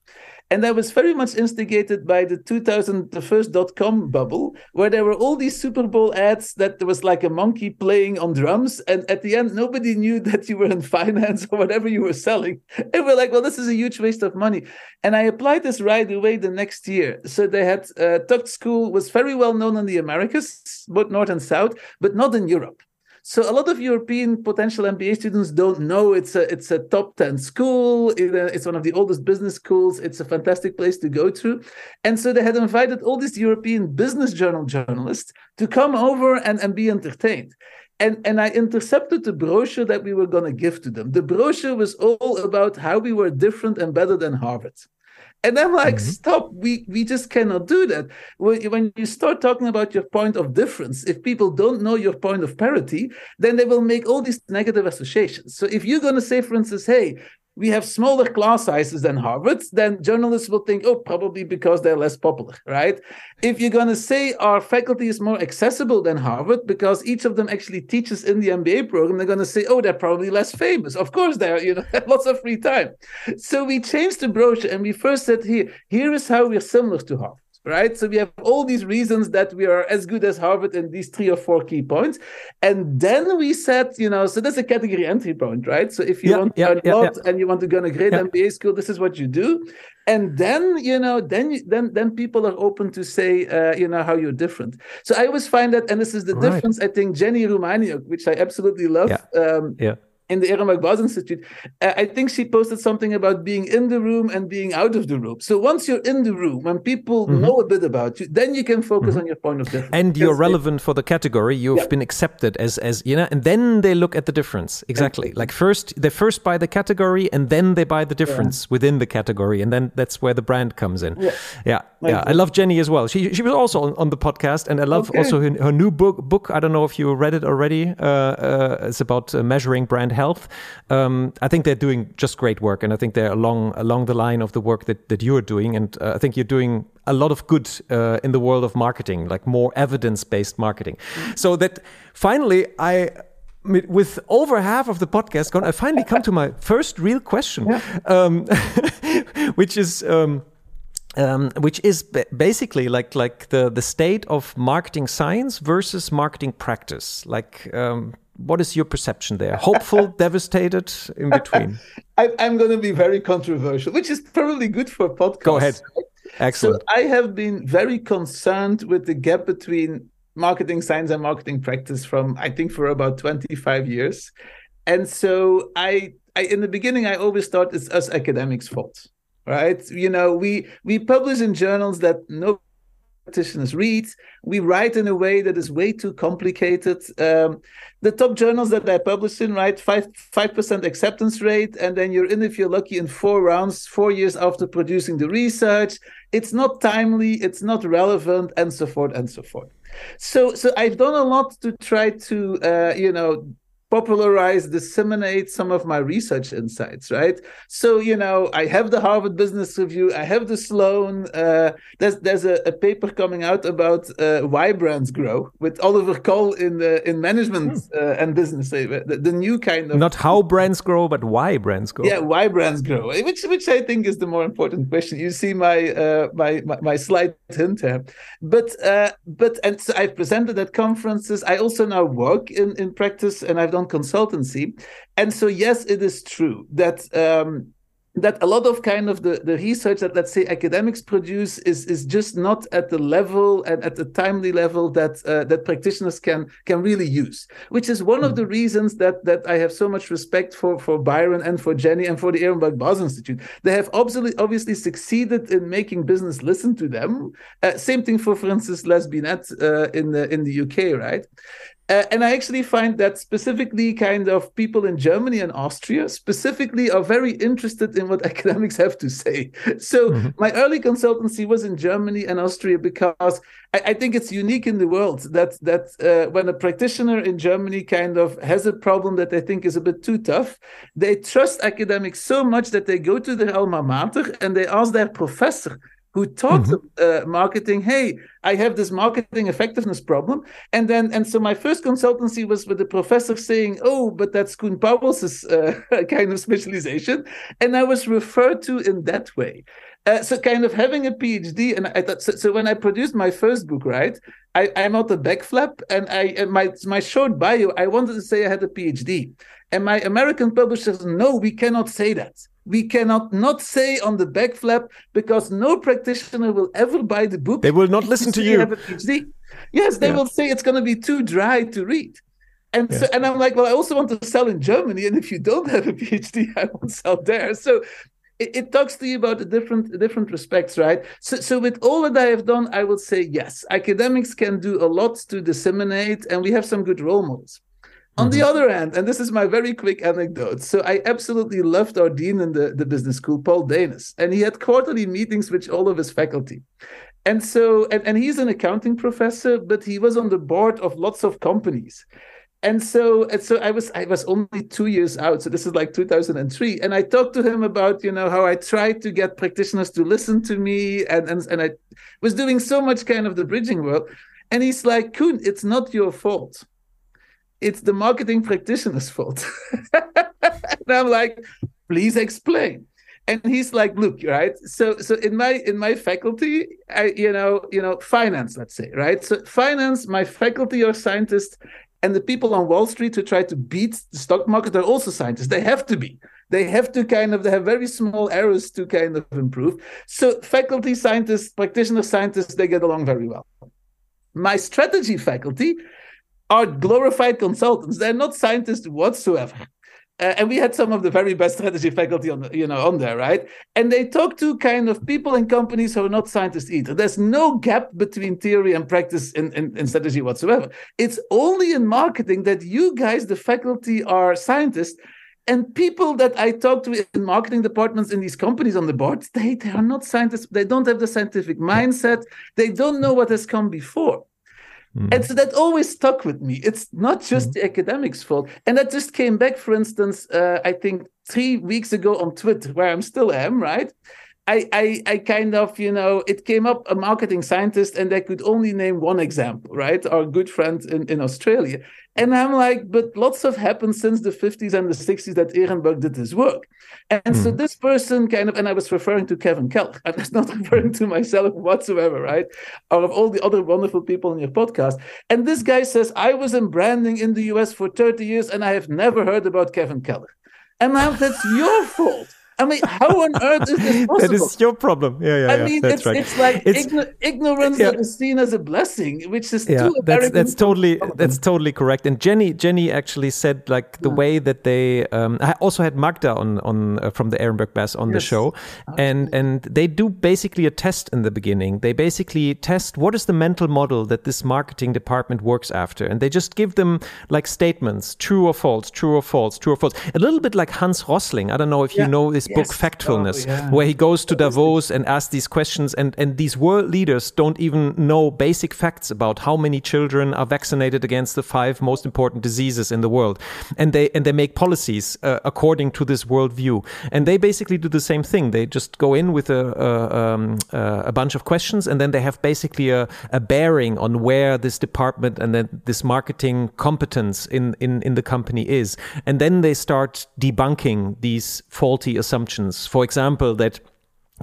And that was very much instigated by the 2000, the first dot com bubble, where there were all these Super Bowl ads that there was like a monkey playing on drums. And at the end, nobody knew that you were in <laughs> finance or whatever you were selling. And we're like, well, this is a huge waste of money. And I applied this right away the next year. So they had uh, Tuck School was very well known in the Americas, both North and South, but not in Europe. So a lot of European potential MBA students don't know it's a it's a top ten school. Uh, it's one of the oldest business schools. It's a fantastic place to go to, and so they had invited all these European business journal journalists to come over and, and be entertained. And, and I intercepted the brochure that we were going to give to them. The brochure was all about how we were different and better than Harvard. And I'm like, mm-hmm. stop, we, we just cannot do that. When you start talking about your point of difference, if people don't know your point of parity, then they will make all these negative associations. So if you're going to say, for instance, hey, we have smaller class sizes than Harvard, then journalists will think, oh, probably because they're less popular, right? If you're going to say our faculty is more accessible than Harvard because each of them actually teaches in the MBA program, they're going to say, oh, they're probably less famous. Of course, they're, you know, <laughs> lots of free time. So we changed the brochure and we first said here, here is how we're similar to Harvard right? So we have all these reasons that we are as good as Harvard in these three or four key points. And then we said, you know, so that's a category entry point, right? So if you yeah, want to yeah, learn yeah, lot and you want to go to a great MBA school, this is what you do. And then, you know, then then then people are open to say, uh, you know, how you're different. So I always find that, and this is the right. difference. I think Jenni Romaniuk, which I absolutely love. Um, yeah in the Ehrenberg Bass Institute, uh, I think she posted something about being in the room and being out of the room. So once you're in the room, when people mm-hmm. know a bit about you, then you can focus mm-hmm. on your point of difference. And you're relevant for the category. You've yeah. been accepted as as you know, and then they look at the difference. Exactly. Like first, they first buy the category, and then they buy the difference yeah. within the category, and then that's where the brand comes in. Yeah, yeah. yeah. I love Jenny as well. She she was also on, on the podcast, and I love okay. also her, her, new book. Book. I don't know if you read it already. Uh, uh, it's about uh, measuring brand health. Um, I think they're doing just great work, and I think they're along along the line of the work that that you're doing, and uh, I think you're doing a lot of good uh, in the world of marketing, like more evidence based marketing. So that finally, I with over half of the podcast gone, I finally come to my <laughs> first real question, yeah. um, <laughs> which is. Um, um, which is basically like like the the state of marketing science versus marketing practice. Like um, what is your perception there? Hopeful, <laughs> devastated, in between? <laughs> I, am going to be very controversial, which is probably good for podcasts. Go ahead. Excellent. So I have been very concerned with the gap between marketing science and marketing practice from I think for about 25 years. And so I, I in the beginning I always thought it's us academics' fault. Right. You know, we we publish in journals that no practitioners read. We write in a way that is way too complicated. Um, the top journals that I publish in right? five five percent acceptance rate, and then you're in if you're lucky in four rounds, four years after producing the research. It's not timely, it's not relevant, and so forth and so forth. So, so I've done a lot to try to, uh, you know, popularize, disseminate some of my research insights, right? So, you know, I have the Harvard Business Review, I have the Sloan. Uh, there's there's a, a, paper coming out about uh, why brands grow with Oliver Cole in the in management hmm. uh, and business, uh, the, the, new kind of not how brands grow, but why brands grow. Yeah, why brands grow, which which I think is the more important question. You see my uh, my, my, my slight hint here, but uh, but and so I've presented at conferences. I also now work in in practice, and I've done consultancy. And so, yes, it is true that um, that a lot of kind of the, the research that let's say academics produce is is just not at the level and at the timely level that uh, that practitioners can can really use which is one mm. of the reasons that that I have so much respect for for Byron and for Jenny and for the Ehrenberg Bass Institute they have obviously obviously succeeded in making business listen to them uh, same thing for for instance Les Binet uh, in the in the UK right uh, and I actually find that specifically kind of people in Germany and Austria specifically are very interested in what <laughs> academics have to say. So mm-hmm. my early consultancy was in Germany and Austria because I, I think it's unique in the world that that uh, when a practitioner in Germany kind of has a problem that they think is a bit too tough, they trust academics so much that they go to their alma mater and they ask their professor who taught mm-hmm. uh, marketing hey i have this marketing effectiveness problem. And then and so my first consultancy was with the professor saying oh but that's Koen Pauwels' uh, <laughs> kind of specialization. And i was referred to in that way. Uh, so kind of having a phd and i thought so, so when i produced my first book right I, i'm out the back flap and i and my my short bio i wanted to say i had a phd and my american publishers no we cannot say that we cannot not say on the back flap because no practitioner will ever buy the book. They will not listen to you. Have a PhD. Yes, they yeah. will say it's going to be too dry to read. And yes. so, and I'm like, well, I also want to sell in Germany, and if you don't have a PhD, <laughs> I won't sell there. So it, it, talks to you about the different different respects, right? So, so with all that I have done, I will say yes, academics can do a lot to disseminate, and we have some good role models. On mm-hmm. the other hand, and this is my very quick anecdote. So I absolutely loved our dean in the, the business school, Paul Danos, and he had quarterly meetings with all of his faculty. And so, and, and he's an accounting professor, but he was on the board of lots of companies and so and so i was i was only two years out so this is like 2003 and i talked to him about you know how i tried to get practitioners to listen to me and and, and i was doing so much kind of the bridging work and he's like Koen it's not your fault it's the marketing practitioner's fault <laughs> and i'm like please explain and he's like look right so so in my in my faculty i you know you know finance let's say right so finance my faculty are scientists and the people on Wall Street who try to beat the stock market are also scientists. They have to be. They have to kind of, they have very small errors to kind of improve. So faculty scientists, practitioner scientists, they get along very well. My strategy faculty are glorified consultants. They're not scientists whatsoever. Uh, and we had some of the very best strategy faculty on you know on there right and they talk to kind of people and companies who are not scientists either there's no gap between theory and practice in, in, in strategy whatsoever it's only in marketing that you guys the faculty are scientists and people that I talk to in marketing departments in these companies on the board, they, they are not scientists. They don't have the scientific mindset. They don't know what has come before. Mm. And so that always stuck with me. It's not just mm. the academics' fault. And that just came back, for instance, uh, I think three weeks ago on Twitter, where I'm still am, right? I, I, I kind of, you know, it came up a marketing scientist and they could only name one example, right? Our good friend in, in Australia. And I'm like, but lots have happened since the 50s and the 60s that Ehrenberg did his work. And mm. so hmm. this person kind of, and I was referring to Kevin Keller, I was not referring to myself whatsoever, right? Or of all the other wonderful people in your podcast. And this guy says, I was in branding in the US for 30 years and I have never heard about Kevin Keller. And now that's your fault. I mean, how on earth is this possible? <laughs> that is your problem. Yeah, yeah. I yeah, mean, it's, right. it's like it's, igno- ignorance yeah. that is seen as a blessing, which is yeah, that's that's totally that's totally correct. And Jenny Jenny actually said like the yeah. way that they. Um, I also had Magda on on uh, from the Ehrenberg Bass on yes. the show, Absolutely. and and they do basically a test in the beginning. They basically test what is the mental model that this marketing department works after, and they just give them like statements, true or false, true or false, true or false. A little bit like Hans Rosling. I don't know if you know this yes. book Factfulness, oh, yeah. where he goes to Davos and asks these questions, and and these world leaders don't even know basic facts about how many children are vaccinated against the five most important diseases in the world, and they and they make policies uh, according to this worldview, and they basically do the same thing. They just go in with a a, um, a bunch of questions, and then they have basically a, a bearing on where this department and then this marketing competence in in in the company is, and then they start debunking these faulty assumptions assumptions. For example, that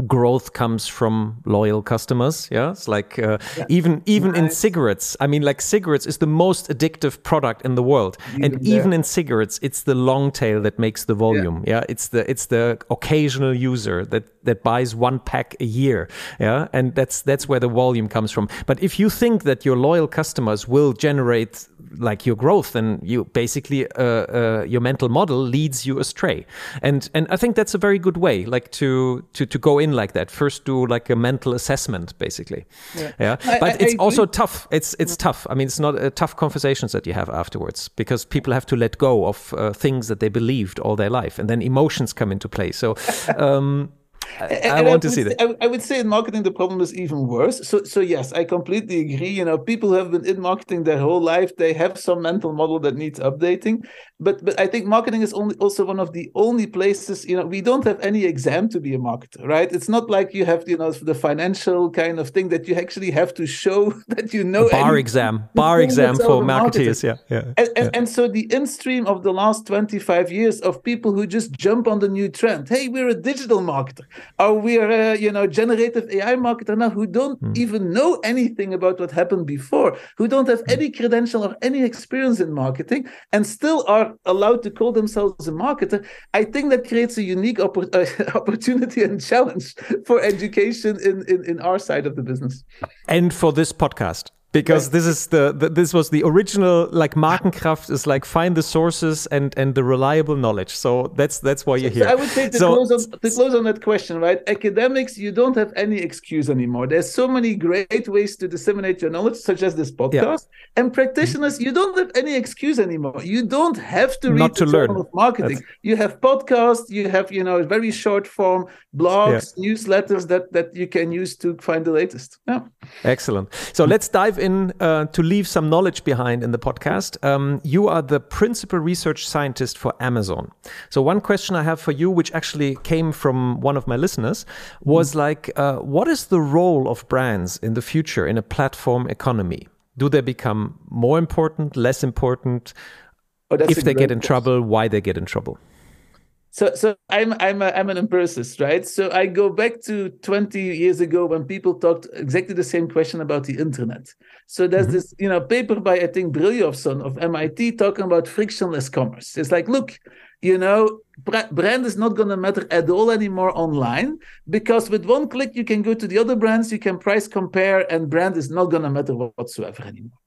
growth comes from loyal customers yeah it's like uh, yeah. even even in cigarettes i mean like cigarettes is the most addictive product in the world even and there. even in cigarettes it's the long tail that makes the volume yeah. yeah. it's the it's the occasional user that that buys one pack a year yeah and that's that's where the volume comes from but if you think that your loyal customers will generate like your growth then you basically uh, uh, your mental model leads you astray and and i think that's a very good way like to to to go in like that. First, do like a mental assessment, basically. Yeah, yeah? But I, it's I also tough. It's it's tough. I mean, it's not uh, tough conversations that you have afterwards because people have to let go of uh, things that they believed all their life, and then emotions come into play. So. <laughs> Um, I, I want to see that. I, I, would say in marketing the problem is even worse. So, so yes, I completely agree. You know, people who have been in marketing their whole life. They have some mental model that needs updating. But, but I think marketing is only also one of the only places. You know, we don't have any exam to be a marketer, right? It's not like you have, you know, the financial kind of thing that you actually have to show <laughs> that you know. A bar exam, <laughs> bar exam for marketers. Yeah, yeah. And, and, yeah. and so the in stream of the last twenty five years of people who just jump on the new trend. Hey, we're a digital marketer or we're a you know generative AI marketer now who don't mm. even know anything about what happened before, who don't have mm. any credential or any experience in marketing, and still are allowed to call themselves a marketer. I think that creates a unique oppor- <laughs> uh, opportunity and challenge for education in, in in our side of the business. And for this podcast because right. this is the, the, this was the original like Markenkraft is like find the sources and and the reliable knowledge. So that's that's why you're here. So I would say to, so, close on, to close on that question, right? Academics, you don't have any excuse anymore. There's so many great ways to disseminate your knowledge, such as this podcast. Yeah. And practitioners, you don't have any excuse anymore. You don't have to read Not to the learn. of marketing. That's... You have podcasts, you have you know very short form blogs, yeah. newsletters that that you can use to find the latest. Yeah. Excellent. So let's dive in uh, to leave some knowledge behind in the podcast. Um, you are the principal research scientist for Amazon. So, one question I have for you, which actually came from one of my listeners, was mm. like, uh, what is the role of brands in the future in a platform economy? Do they become more important, less important? Oh, if they get in question. trouble, why they get in trouble? So so i'm i'm a, i'm an empiricist right? So i go back to 20 years ago when people talked exactly the same question about the internet. So there's mm-hmm. this you know paper by i think Brynjolfsson of mit talking about frictionless commerce. It's like look you know brand is not going to matter at all anymore online because with one click you can go to the other brands you can price compare and brand is not going to matter whatsoever anymore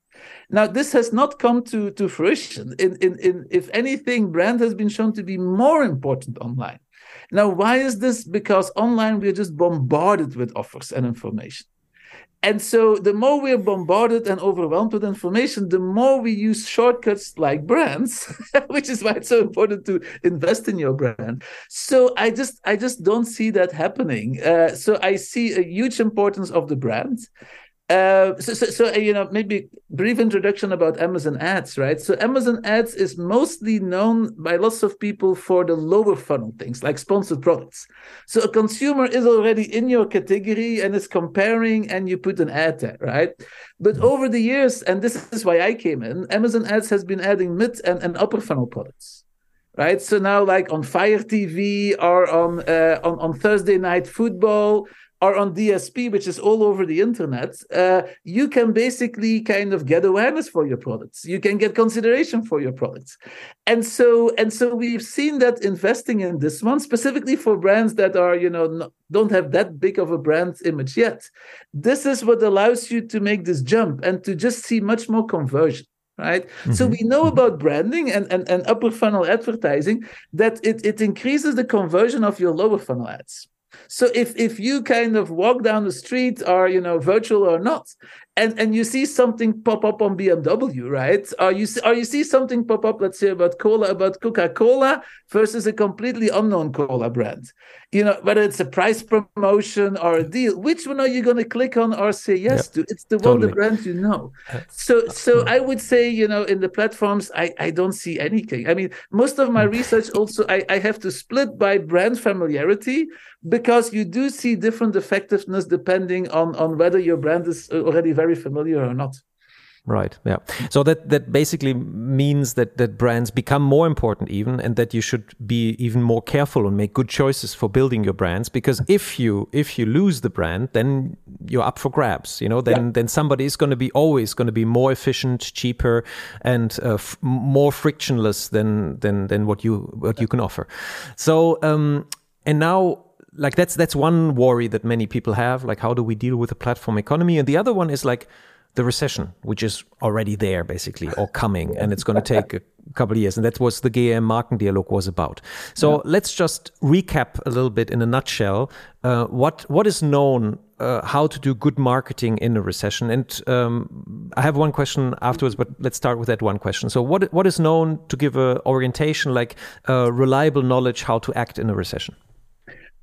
now, this has not come to, to fruition. In, in, in, if anything, brand has been shown to be more important online. Now, why is this? Because online we're just bombarded with offers and information. And so the more we're bombarded and overwhelmed with information, the more we use shortcuts like brands, <laughs> which is why it's so important to invest in your brand. So I just I just don't see that happening. Uh, so I see a huge importance of the brand. Uh, so, so, so, you know, maybe brief introduction about Amazon Ads, right? So, Amazon Ads is mostly known by lots of people for the lower funnel things like sponsored products. So, a consumer is already in your category and is comparing, and you put an ad there, right? But mm-hmm. over the years, and this is why I came in, Amazon Ads has been adding mid and, and upper funnel products right? So now, like on Fire TV or on uh, on on Thursday Night Football, or on DSP, which is all over the internet, uh, you can basically kind of get awareness for your products. You can get consideration for your products, and so and so we've seen that investing in this one specifically for brands that are you know not, don't have that big of a brand image yet. This is what allows you to make this jump and to just see much more conversion right mm-hmm. so we know mm-hmm. about branding and, and, and upper funnel advertising that it, it increases the conversion of your lower funnel ads so if if you kind of walk down the street, or you know virtual or not, and and you see something pop up on BMW, right? Or you see, or you see something pop up, let's say about cola, about Coca Cola versus a completely unknown cola brand. You know whether it's a price promotion or a deal. Which one are you going to click on or say yes to? It's the totally. one the brand you know. So so I would say you know in the platforms I I don't see anything. I mean most of my mm. research also I I have to split by brand familiarity because you do see different effectiveness depending on on whether your brand is already very familiar or not. Right yeah. So that that basically means that that brands become more important even and that you should be even more careful and make good choices for building your brands because if you if you lose the brand then you're up for grabs you know? Then yeah. then somebody is going to be always going to be more efficient cheaper and uh, more frictionless than than than what you what you can offer. So um and now like that's that's one worry that many people have like how do we deal with the platform economy? And the other one is like the recession which is already there basically or coming and it's going to take a couple of years. And that was the GM Markendialog was about. So yeah. let's just recap a little bit in a nutshell uh, what what is known uh, how to do good marketing in a recession? And um, I have one question afterwards but let's start with that one question. So what what is known to give a orientation like uh, reliable knowledge how to act in a recession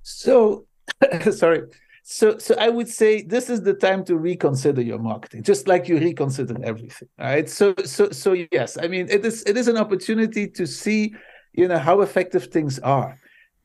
so, <laughs> sorry. So, so I would say this is the time to reconsider your marketing, just like you reconsider everything, right? So, so, so yes, I mean, it is it is an opportunity to see, you know, how effective things are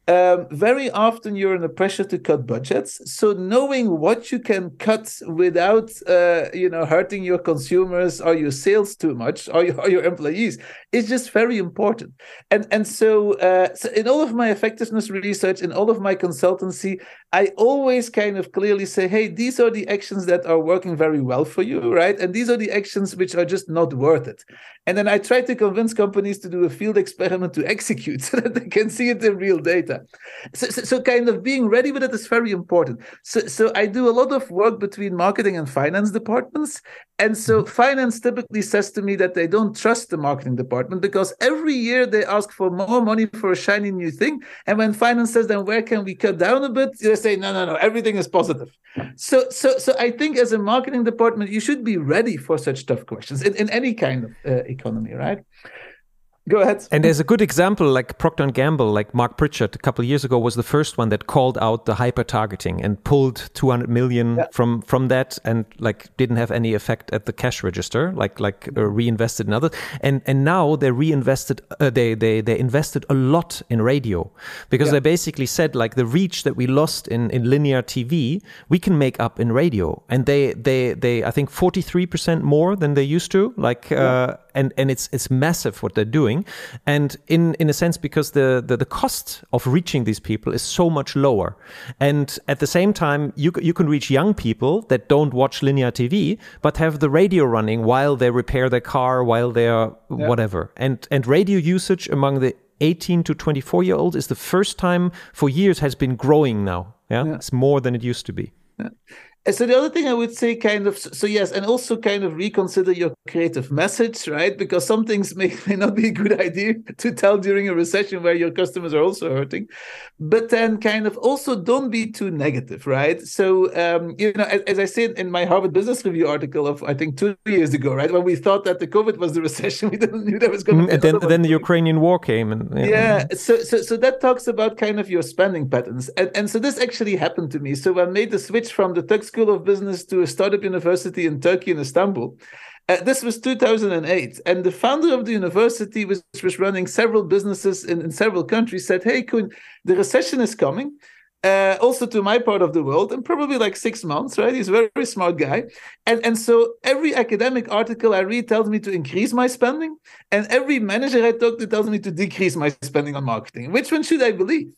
um, very often you're under pressure to cut budgets. So knowing what you can cut without, uh, you know, hurting your consumers or your sales too much or your, or your employees is just very important. And and so, uh, so in all of my effectiveness research, in all of my consultancy, I always kind of clearly say, hey, these are the actions that are working very well for you, right? And these are the actions which are just not worth it. And then I try to convince companies to do a field experiment to execute <laughs> so that they can see it in real data. So, so, so, kind of being ready with it is very important. So, so I do a lot of work between marketing and finance departments. And so mm-hmm. finance typically says to me that they don't trust the marketing department because every year they ask for more money for a shiny new thing. And when finance says, then where can we cut down a bit? They say, no, no, no, everything is positive. So, so, so I think as a marketing department, you should be ready for such tough questions in, in any kind of uh, economy, right? Go ahead. And there's a good example, like Procter and Gamble, like Mark Pritchard a couple of years ago was the first one that called out the hyper targeting and pulled 200 million yeah. from from that, and like didn't have any effect at the cash register, like like uh, reinvested in others. And and now they reinvested, uh, they they they invested a lot in radio because yeah. they basically said like the reach that we lost in in linear TV, we can make up in radio, and they they they I think 43 percent more than they used to, like. Yeah. Uh, and and it's it's massive what they're doing, and in in a sense because the, the the cost of reaching these people is so much lower, and at the same time you you can reach young people that don't watch linear TV but have the radio running while they repair their car while they're yeah. whatever, and and radio usage among the 18 to 24 year olds is the first time for years has been growing now. Yeah, yeah. it's more than it used to be. Yeah so the other thing I would say, kind of, so yes, and also kind of reconsider your creative message, right? Because some things may, <laughs> may not be a good idea <laughs> to tell during a recession where your customers are also hurting. But then kind of also don't be too negative, right? So, um, you know, as, as, I said in my Harvard Business Review article of, I think, two years ago, right? When we thought that the COVID was the <laughs> recession, we didn't knew there was going to be. Then, then the Ukrainian war came. and Yeah. yeah. So, so, so that talks about kind of your spending patterns. And, and so this actually happened to me. So I made the switch from the Tuck School of Business to a startup university in Turkey, in Istanbul. Uh, this was 2008, and the founder of the university, which was running several businesses in, in several countries, said, "Hey, the recession is coming." Uh, also to my part of the world, and probably like six months, right? He's a very, very smart guy. And, and so every academic article I read tells me to increase my spending, and every manager I talk to tells me to decrease my spending on marketing. Which one should I believe?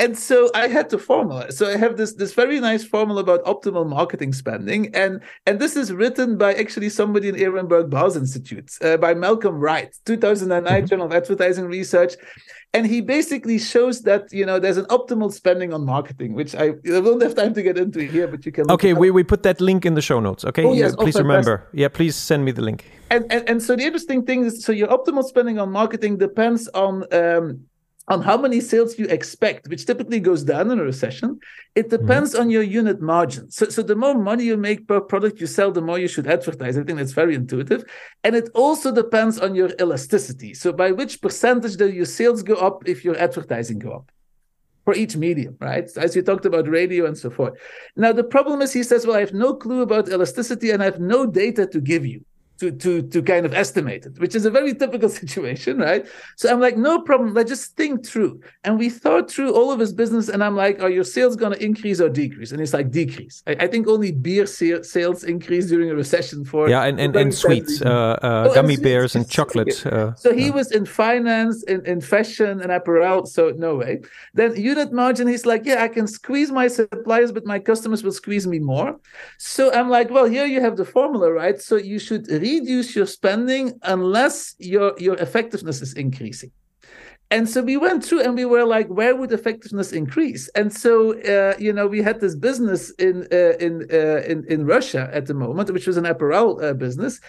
And so I had to formula. So I have this this very nice formula about optimal marketing spending, and and this is written by actually somebody in Ehrenberg Bass Institute uh, by Malcolm Wright, 2009 mm-hmm. Journal of Advertising Research, and he basically shows that you know there's an optimal spending on marketing, which I, I don't have time to get into here, but you can. Okay, we, we put that link in the show notes. Okay, oh, yes, please oh, remember. Yeah, please send me the link. And, and and so the interesting thing is, so your optimal spending on marketing depends on. Um, on how many sales you expect, which typically goes down in a recession. It mm-hmm. depends mm-hmm. on your unit margin. So, so the more money you make per product you sell, the more you should advertise. I think that's very intuitive. And it also depends on your elasticity. So by which percentage do your sales go up if your advertising go up? For each medium, right? As you talked about radio and so forth. Now, the problem is he says, Well, I have no clue about elasticity and I have no data to give you to to to kind of estimate it, which is a very typical <laughs> situation, right? So I'm like, no problem. Let's just think through. And we thought through all of his business, and I'm like, are your sales going to increase or decrease? And it's like decrease. I, I think only beer sales increase during a recession for yeah, and and, and sweets, uh, uh, oh, gummy and bears, and chocolate. Uh, so he was in finance, in, in fashion, and apparel. So no way. Then unit margin, he's like, yeah, I can squeeze my suppliers, but my customers will squeeze me more. So I'm like, well, here you have the formula, right? So you should reduce your spending unless your, your effectiveness is increasing. And so we went through and we were like, where would effectiveness increase? And so, uh, you know, we had this business in uh, in, uh, in in Russia at the moment, which was an apparel uh, business,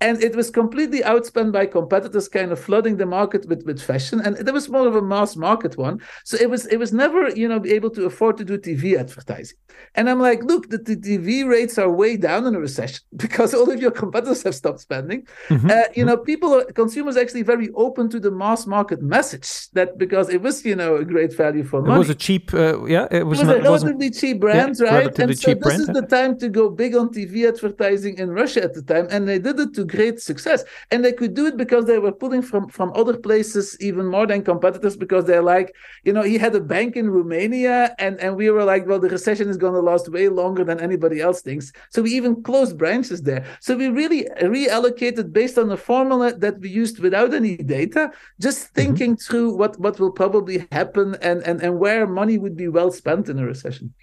and it was completely outspent by competitors kind of flooding the market with, with fashion. And there was more of a mass market one. So it was it was never you know able to afford to do tv advertising. And i'm like look the, the tv rates are way down in a recession <laughs> because all of your competitors have stopped spending. Mm-hmm. uh, you know people are consumers actually very open to the mass market message that because it was you know a great value for money it was a cheap uh, yeah it was, it was not, a relatively cheap brand yeah, right and so this brand, is the time to go big on tv advertising in russia at the time and they did it to great success. And they could do it because they were pulling from, from other places even more than competitors because they're like, you know, he had a bank in Romania and, and we were like, well, the recession is going to last way longer than anybody else thinks. So we even closed branches there. So we really reallocated based on a formula that we used without any data, just mm-hmm. thinking mm-hmm. through what, what will probably happen and, and, and where money would be well spent in a recession.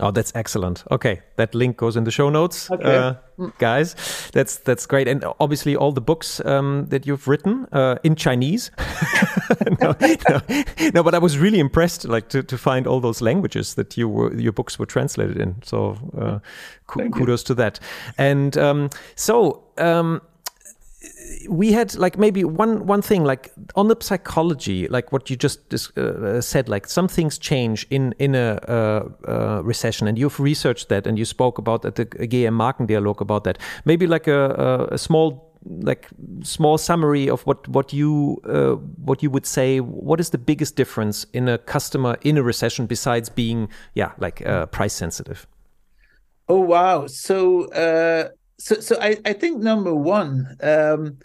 Oh, that's excellent. Okay, that link goes in the show notes, Okay. uh, guys. That's that's great, and obviously all the books um, that you've written uh, in Chinese. <laughs> no, no, no, but I was really impressed, like to, to find all those languages that you were your books were translated in. So uh, ku- Thank you. kudos to that. And um, so. Um, we had like maybe one one thing like on the psychology like what you just uh, said like some things change in in a uh, uh, recession. And you've researched that and you spoke about at the GM Markendialog about that. Maybe like a, a, a small like small summary of what what you uh, what you would say what is the biggest difference in a customer in a recession besides being yeah like uh, price sensitive? Oh wow! So, uh, so, so I, I think number one, um,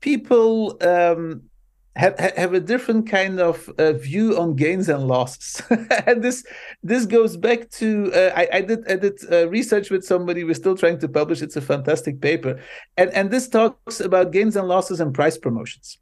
people um, have have a different kind of uh, view on gains and losses, <laughs> and this this goes back to uh, I, I did I did uh, research with somebody. We're still trying to publish. It's a fantastic paper, and and this talks about gains and losses and price promotions.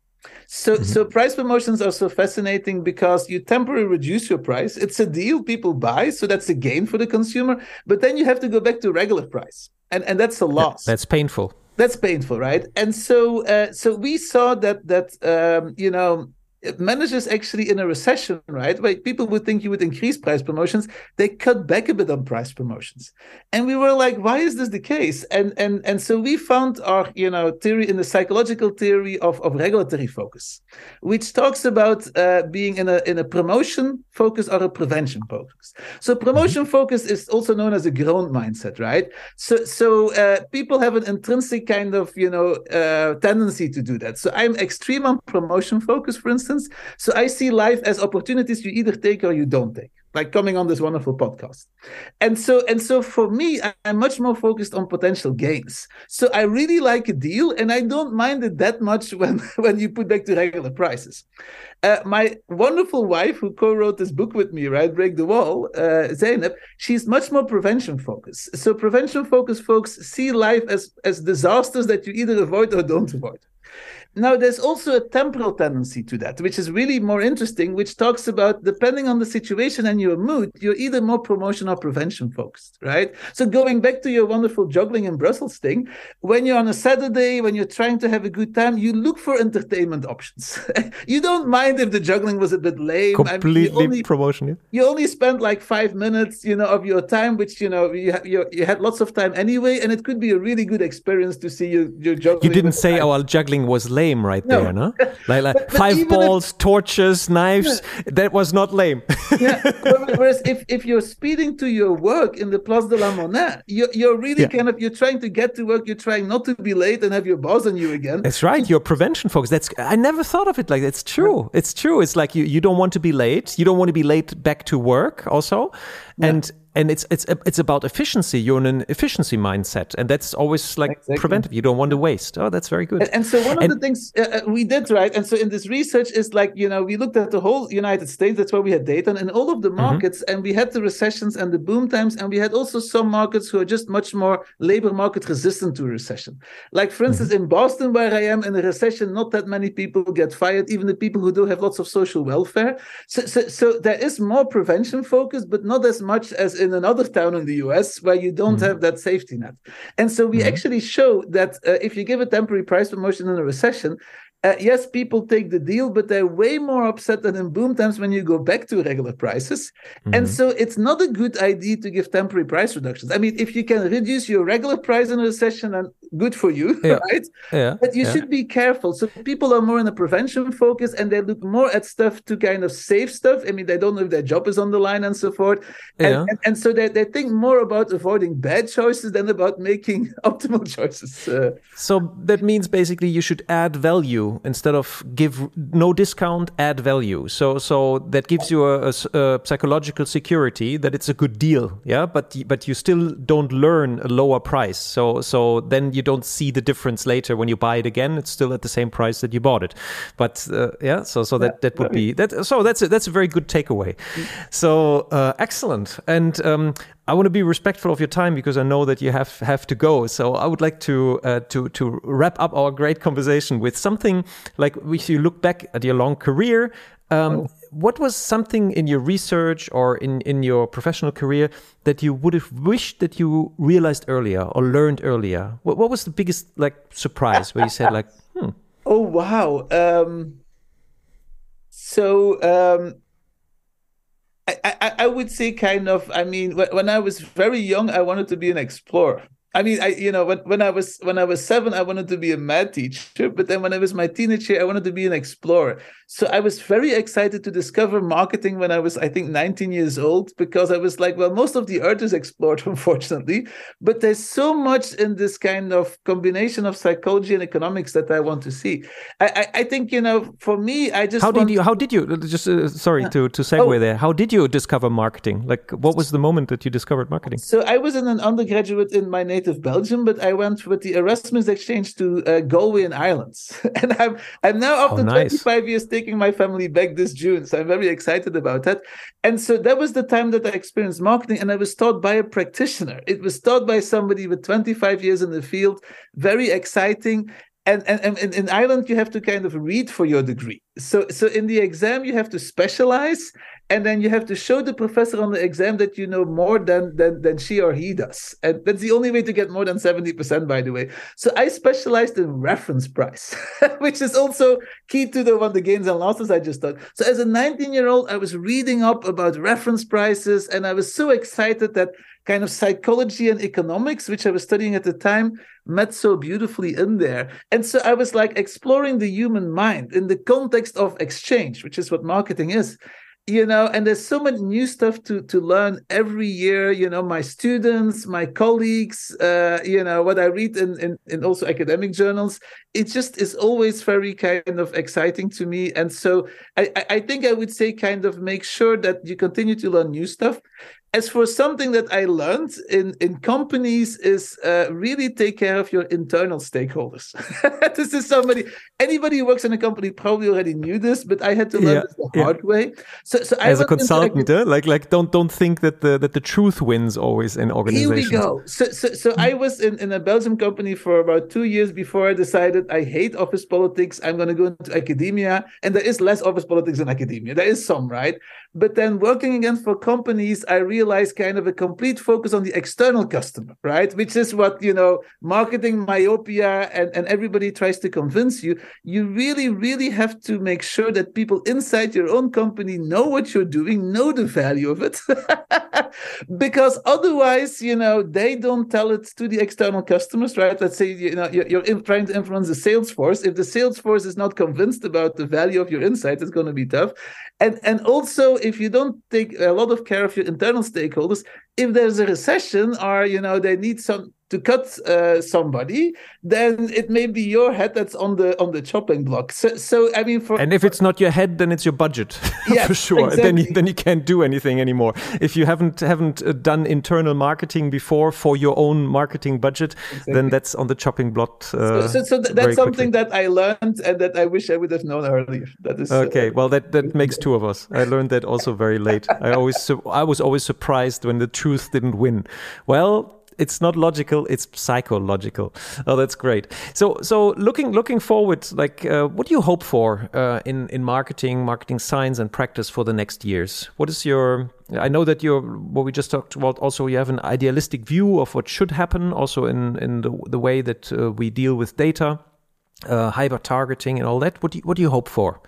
So, so price promotions are so fascinating because you temporarily reduce your price. It's a deal people buy, so that's a gain for the consumer. But then you have to go back to regular price, and and that's a loss. that's painful that's painful, right? And so, uh, so we saw that that um, you know managers actually in a recession, right? Where people would think you would increase price promotions, they cut back a bit on price promotions, and we were like, why is this the case? And and and so we found our you know theory in the psychological theory of of regulatory focus, which talks about uh, being in a in a promotion focus or a prevention focus. So promotion focus is also known as a growth mindset, right? So so uh, people have an intrinsic kind of you know uh, tendency to do that. So I'm extreme on promotion focus, for instance. So I see life as opportunities you either take or you don't take. Like coming on this wonderful podcast, and so and so for me, I'm much more focused on potential gains. So I really like a deal, and I don't mind it that much <laughs> when when you put back to regular prices. Uh, my wonderful wife, who co-wrote this book with me, right, Break the Wall, uh, Zainab, she's much more prevention focused. So prevention focused folks see life as as disasters that you either avoid or don't avoid. Now, there's also a temporal tendency to that, which is really more interesting, which talks about depending on the situation and your mood, you're either more promotion or prevention focused, right? So, going back to your wonderful juggling in Brussels thing, when you're on a Saturday, when you're trying to have a good time, you look for entertainment options. <laughs> you don't mind if the juggling was a bit lame. I mean, completely you only, promotion yeah. you only spent like five minutes, you know, of your time, which you know you, ha- you, you had lots of time anyway, and it could be a really good experience to see you your juggling. You didn't say time. our oh, juggling was lame right No. there, no? <laughs> Like, like But- but five even if- balls, torches, knives. That was not lame. yeah. <laughs> Whereas if, if you're speeding to your work in the Place de la Monnaie, you're, you're really Yeah. kind of you're trying to get to work. You're trying not to be late and have your boss on you again. That's right. You're prevention folks. That's I never thought of it like that. It's true. It's true. It's like you, you don't want to be late. You don't want to be late back to work also. And and it's it's it's about efficiency. You're in an efficiency mindset, and that's always like Exactly. preventive. You don't want to waste. Oh, that's very good. And, and so one of And- the things uh, uh, we did right, and so in this research is like you know we looked at the whole United States. That's where we had data and all of the markets, and we had the recessions and the boom times, and we had also some markets who are just much more labor market resistant to recession. Like for instance, in Boston, where I am, in a recession, not that many people get fired, even the people who do have lots of social welfare. So so, so there is more prevention focus, but not as much as in another town in the US where you don't have that safety net. And so we actually show that uh, if you give a temporary price promotion in a recession, uh, yes, people take the deal, but they're way more upset than in boom times when you go back to regular prices. And so it's not a good idea to give temporary price reductions. I mean, if you can reduce your regular price in a recession, then good for you, <laughs> Yeah. right? yeah. But you yeah. should be careful. So people are more in a prevention focus and they look more at stuff to kind of save stuff. I mean, they don't know if their job is on the line and so forth. And, Yeah. and, and so they, they think more about avoiding bad choices than about making <laughs> optimal choices. Uh, So that means basically you should add value instead of give no discount, add value. So so that gives you a psychological security that it's a good deal. Yeah, but but you still don't learn a lower price. So so then you don't see the difference later when you buy it again. It's still at the same price that you bought it. But uh, yeah, so so that that would be that. So that's a, that's a very good takeaway. So uh, excellent. And um, I want to be respectful of your time because I know that you have have to go. So I would like to uh, to to wrap up our great conversation with something like if you look back at your long career. Um, oh. What was something in your research or in, in your professional career that you would have wished that you realized earlier or learned earlier? What, what was the biggest like surprise where you said like, <laughs> hmm? Oh wow! Um, so um, I, I, would say kind of. I mean, when I was very young, I wanted to be an explorer. I mean, I you know when, when I was when I was seven, I wanted to be a math teacher, but then when I was my teenager, I wanted to be an explorer. So I was very excited to discover marketing when I was, I think, 19 years old, because I was like, well, most of the earth is explored, <laughs> unfortunately, but there's so much in this kind of combination of psychology and economics that I want to see. I I, I think you know, for me, I just how did you how did you just uh, sorry to to segue oh. there? How did you discover marketing? Like, what was the moment that you discovered marketing? So I was in an undergraduate in my native Belgium, but I went with the Erasmus exchange to uh, Galway in Ireland, <laughs> and I'm I'm now after oh, nice. 25 years taking my family back this June, so I'm very excited about that. And so that was the time that I experienced marketing, and I was taught by a practitioner. It was taught by somebody with 25 years in the field, very exciting and, and, and in Ireland you have to kind of read for your degree. So so in the exam you have to specialize, and then you have to show the professor on the exam that you know more than than than she or he does. And that's the only way to get more than seventy percent, by the way. So I specialized in reference price, <laughs> which is also key to the one the gains and losses I just talked. So as a nineteen year old, I was reading up about reference prices, and I was so excited that kind of psychology and economics, which I was studying at the time, met so beautifully in there. And so I was like exploring the human mind in the context of exchange, which is what marketing is you know and there's so much new stuff to to learn every year you know my students my colleagues uh, you know what i read in, in in also academic journals it just is always very kind of exciting to me and so i i think i would say kind of make sure that you continue to learn new stuff as for something that I learned in, in companies is uh, really take care of your internal stakeholders. <laughs> this is somebody, anybody who works in a company probably already knew this, but I had to learn yeah, this the yeah. hard way. So, so as a consultant, uh, like like don't don't think that the that the truth wins always in organizations. Here we go. So so, so I was in, in a Belgium company for about two years before I decided I hate office politics. I'm going to go into academia, and there is less office politics in academia. There is some, right? But then working again for companies, I realized kind of a complete focus on the external customer, right? Which is what, you know, marketing myopia and, and everybody tries to convince you. You really, really have to make sure that people inside your own company know what you're doing, know the value of it. <laughs> because otherwise, you know, they don't tell it to the external customers, right? Let's say, you know, you're, you're trying to influence the sales force. If the sales force is not convinced about the value of your insight, it's going to be tough. And, and also, if you don't take a lot of care of your internal stakeholders, if there's a recession or you know they need some to cut uh, somebody, then it may be your head that's on the on the chopping block. So, so I mean, for and if it's not your head, then it's your budget <laughs> yes, for sure. Exactly. Then you, then you can't do anything anymore. If you haven't haven't uh, done internal marketing before for your own marketing budget, exactly. then that's on the chopping block. Uh, so, so, so th- that's something quickly. that I learned and that I wish I would have known earlier. That is uh, okay. well, that that makes two of us. I learned that also very late. I always I was always surprised when the truth didn't win. Well, it's not logical it's psychological. Oh that's great. So so looking looking forward like uh, what do you hope for uh, in in marketing marketing science and practice for the next years? What is your i know that you're what we just talked about also you have an idealistic view of what should happen also in in the, the way that uh, we deal with data uh, hyper targeting and all that. What do you, what do you hope for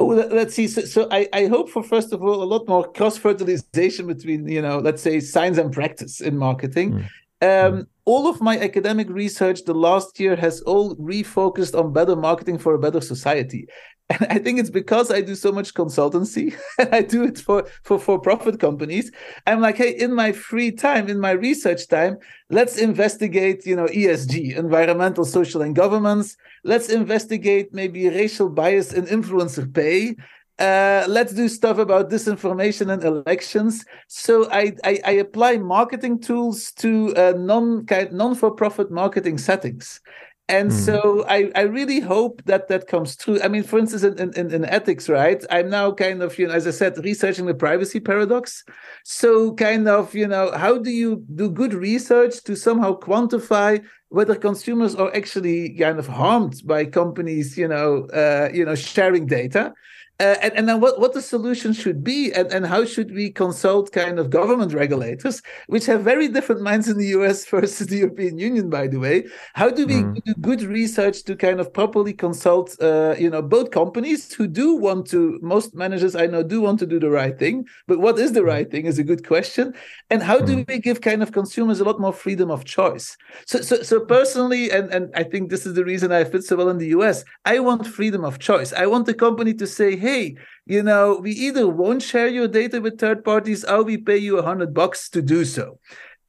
Oh, let's see. So, so I, I hope for first of all a lot more cross fertilization between you know let's say science and practice in marketing. Mm. Um, mm. all of my academic research the last year has all refocused on better marketing for a better society. And I think it's because I do so much consultancy <laughs> and I do it for, for for-profit companies. I'm like, hey, in my free time, in my research time, let's investigate, you know, ESG, environmental, social, and governance. Let's investigate maybe racial bias in influencer pay. Uh, let's do stuff about disinformation and elections. So I, I, I apply marketing tools to uh, non non for profit marketing settings. And mm. so I, I really hope that that comes true. I mean, for instance, in, in, in ethics, right? I'm now kind of, you know, as I said, researching the privacy paradox. So kind of, you know, how do you do good research to somehow quantify whether consumers are actually kind of harmed by companies, you know, uh, you know, sharing data? Uh, and, and then what, what the solution should be and, and how should we consult kind of government regulators which have very different minds in the us <laughs> versus the european union by the way how do we mm. do good research to kind of properly consult uh, you know both companies who do want to most managers i know do want to do the right thing but what is the hmm. right thing is a good question and how do mm. we give kind of consumers a lot more freedom of choice so so, so personally and, and i think this is the reason i fit so well in the us i want freedom of choice i want the company to say hey hey, you know, we either won't share your data with third parties or we pay you a hundred bucks to do so.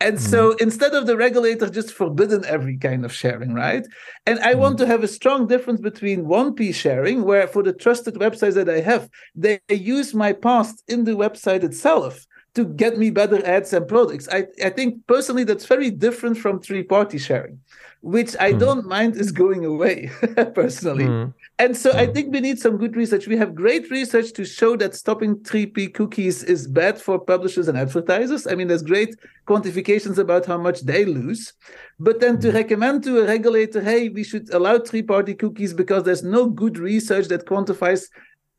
And mm. so instead of the regulator just forbidden every kind of sharing, right? And I mm. want to have a strong difference between 1P sharing, where for the trusted websites that I have, they use my past in the website itself to get me better ads and products. I, I think personally that's very different from three party sharing which I mm. don't mind is going away <laughs> personally. Mm. And so mm. I hmm. think we need some good research. We have great research to show that stopping 3P cookies is bad for publishers and advertisers. I mean, there's great quantifications about how much they lose. But then to hmm. recommend to a regulator, hey, we should allow three party cookies because there's no good research that quantifies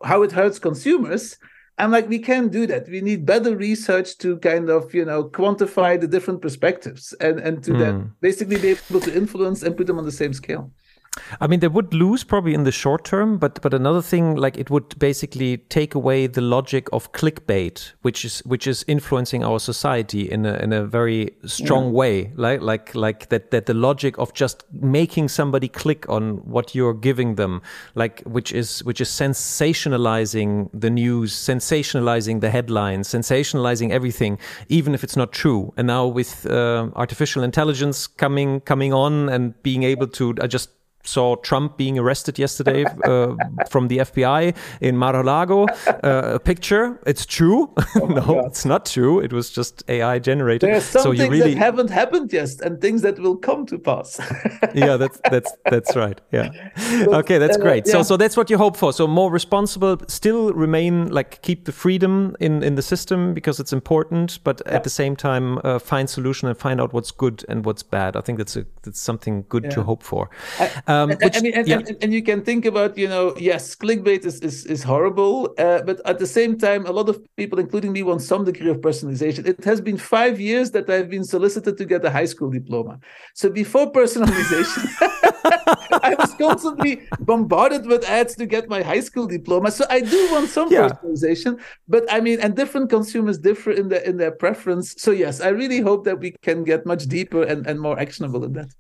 how it hurts consumers I'm like, we can't do that. We need better research to kind of, you know, quantify the different perspectives and, and to mm. then basically be able to influence and put them on the same scale. I mean, they would lose probably in the short term, but but another thing, like it would basically take away the logic of clickbait, which is which is influencing our society in a in a very strong yeah. way, like like like that that the logic of just making somebody click on what you're giving them, like which is which is sensationalizing the news, sensationalizing the headlines, sensationalizing everything, even if it's not true. And now with uh, artificial intelligence coming coming on and being able to, I just saw Trump being arrested yesterday uh, from the FBI in Mar-a-Lago. Uh, a picture. It's true. <laughs> Oh no, God. it's not true. It was just AI generated. There are some so things really... that haven't happened yet, and things that will come to pass. <laughs> yeah, that's that's that's right. Yeah. okay, that's uh, great. Yeah. So so that's what you hope for. So more responsible, still remain like keep the freedom in in the system because it's important, but yeah. at the same time uh, find solution and find out what's good and what's bad. I think that's a that's something good yeah. to hope for. I, um, which, I mean, and, yeah. and, and, you can think about, you know, yes, clickbait is is, is horrible, uh, but at the same time, a lot of people, including me, want some degree of personalization. It has been five years that I've been solicited to get a high school diploma. So before personalization, <laughs> I was constantly bombarded with ads to get my high school diploma. So I do want some yeah. personalization, but I mean, and different consumers differ in their in their preference. So yes, I really hope that we can get much deeper and, and more actionable in that.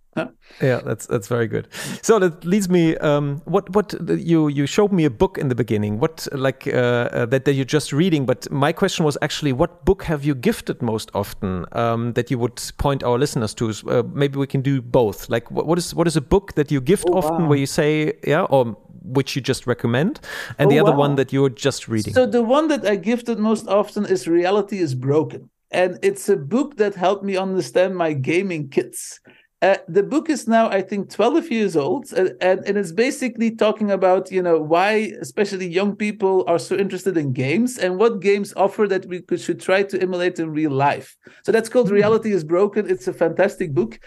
Yeah, that's that's very good. So that leads me. Um, what what you you showed me a book in the beginning. What like uh, uh, that that you're just reading. But my question was actually, what book have you gifted most often um, that you would point our listeners to? Uh, maybe we can do both. Like what, what is what is a book that you gift oh, often wow. where you say yeah or which you just recommend, and oh, the other wow. one that you're just reading. So the one that I gifted most often is Reality is Broken. And it's a book that helped me understand my gaming kids. Uh, the book is now, I think, 12 years old, uh, and, and it's basically talking about, you know, why especially young people are so interested in games and what games offer that we could, should try to emulate in real life. So that's called mm. Reality is Broken. It's a fantastic book.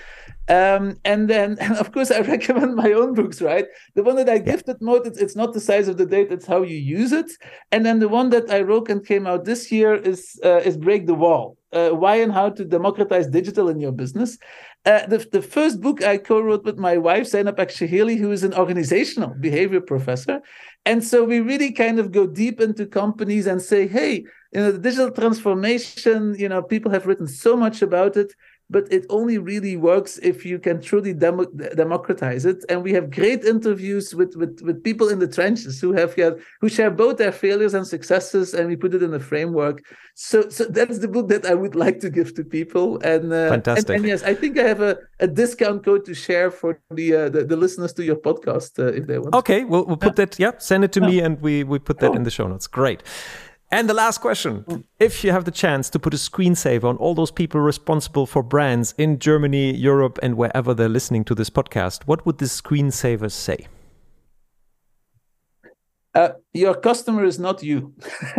Um, and then, <laughs> and of course, I recommend my own books, right? The one that I gifted most, it's, it's not the size of the date, it's how you use it. And then the one that I wrote and came out this year is uh, is Break the Wall. Uh, why and how to democratize digital in your business. Uh, the, the first book I co-wrote with my wife, Zeynep Aksehirli, who is an organizational behavior professor. And so we really kind of go deep into companies and say, hey, you know, the digital transformation, you know, people have written so much about it but it only really works if you can truly demo- democratize it. And we have great interviews with, with, with people in the trenches who have who share both their failures and successes, and we put it in a framework. So, so that's the book that I would <laughs> like to give to people. And uh, fantastic. And, and, yes, I think I have a, a discount code to share for the uh, the, the, listeners to your podcast uh, if they want. Okay, we'll we'll put that. Yeah, send it to me, and we we put that oh. in the show notes. Great. And the last question If you have the chance to put a screensaver on all those people responsible for brands in Germany, Europe, and wherever they're listening to this podcast, what would this screensaver say? Uh, your customer is not you.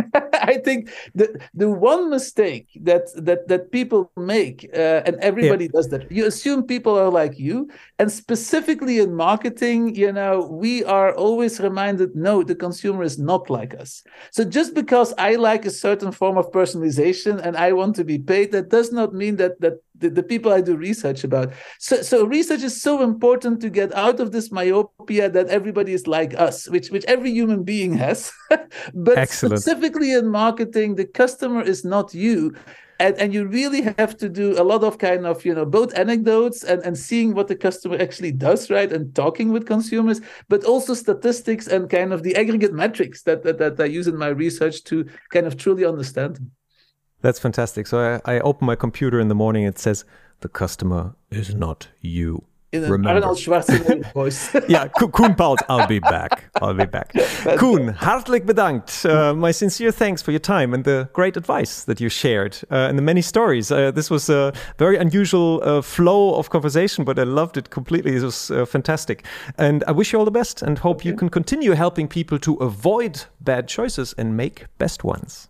<laughs> I think the the one mistake that that that people make, uh, and everybody yeah. does that. You assume people are like you, and specifically in marketing, you know, we are always reminded, no, the consumer is not like us. So just because I like a certain form of personalization and I want to be paid, that does not mean that that the, the people I do research about. So, so research is so important to get out of this myopia that everybody is like us, which which every human being has. <laughs> but Excellent. specifically in marketing, the customer is not you. And, and you really have to do a lot of kind of you know both anecdotes and, and seeing what the customer actually does right and talking with consumers but also statistics and kind of the aggregate metrics that that, that i use in my research to kind of truly understand them that's fantastic. So I, I open my computer in the morning. It says the customer is not you. In an Arnold Schwarzenegger voice. yeah, Koen Pauwels, I'll be back. I'll be back. <laughs> Koen, hartelijk bedankt. Uh, my sincere thanks for your time and the great advice that you shared uh, and the many stories. Uh, this was a very unusual uh, flow of conversation, but I loved it completely. It was uh, fantastic. And I wish you all the best and hope okay. you can continue helping people to avoid bad choices and make best ones.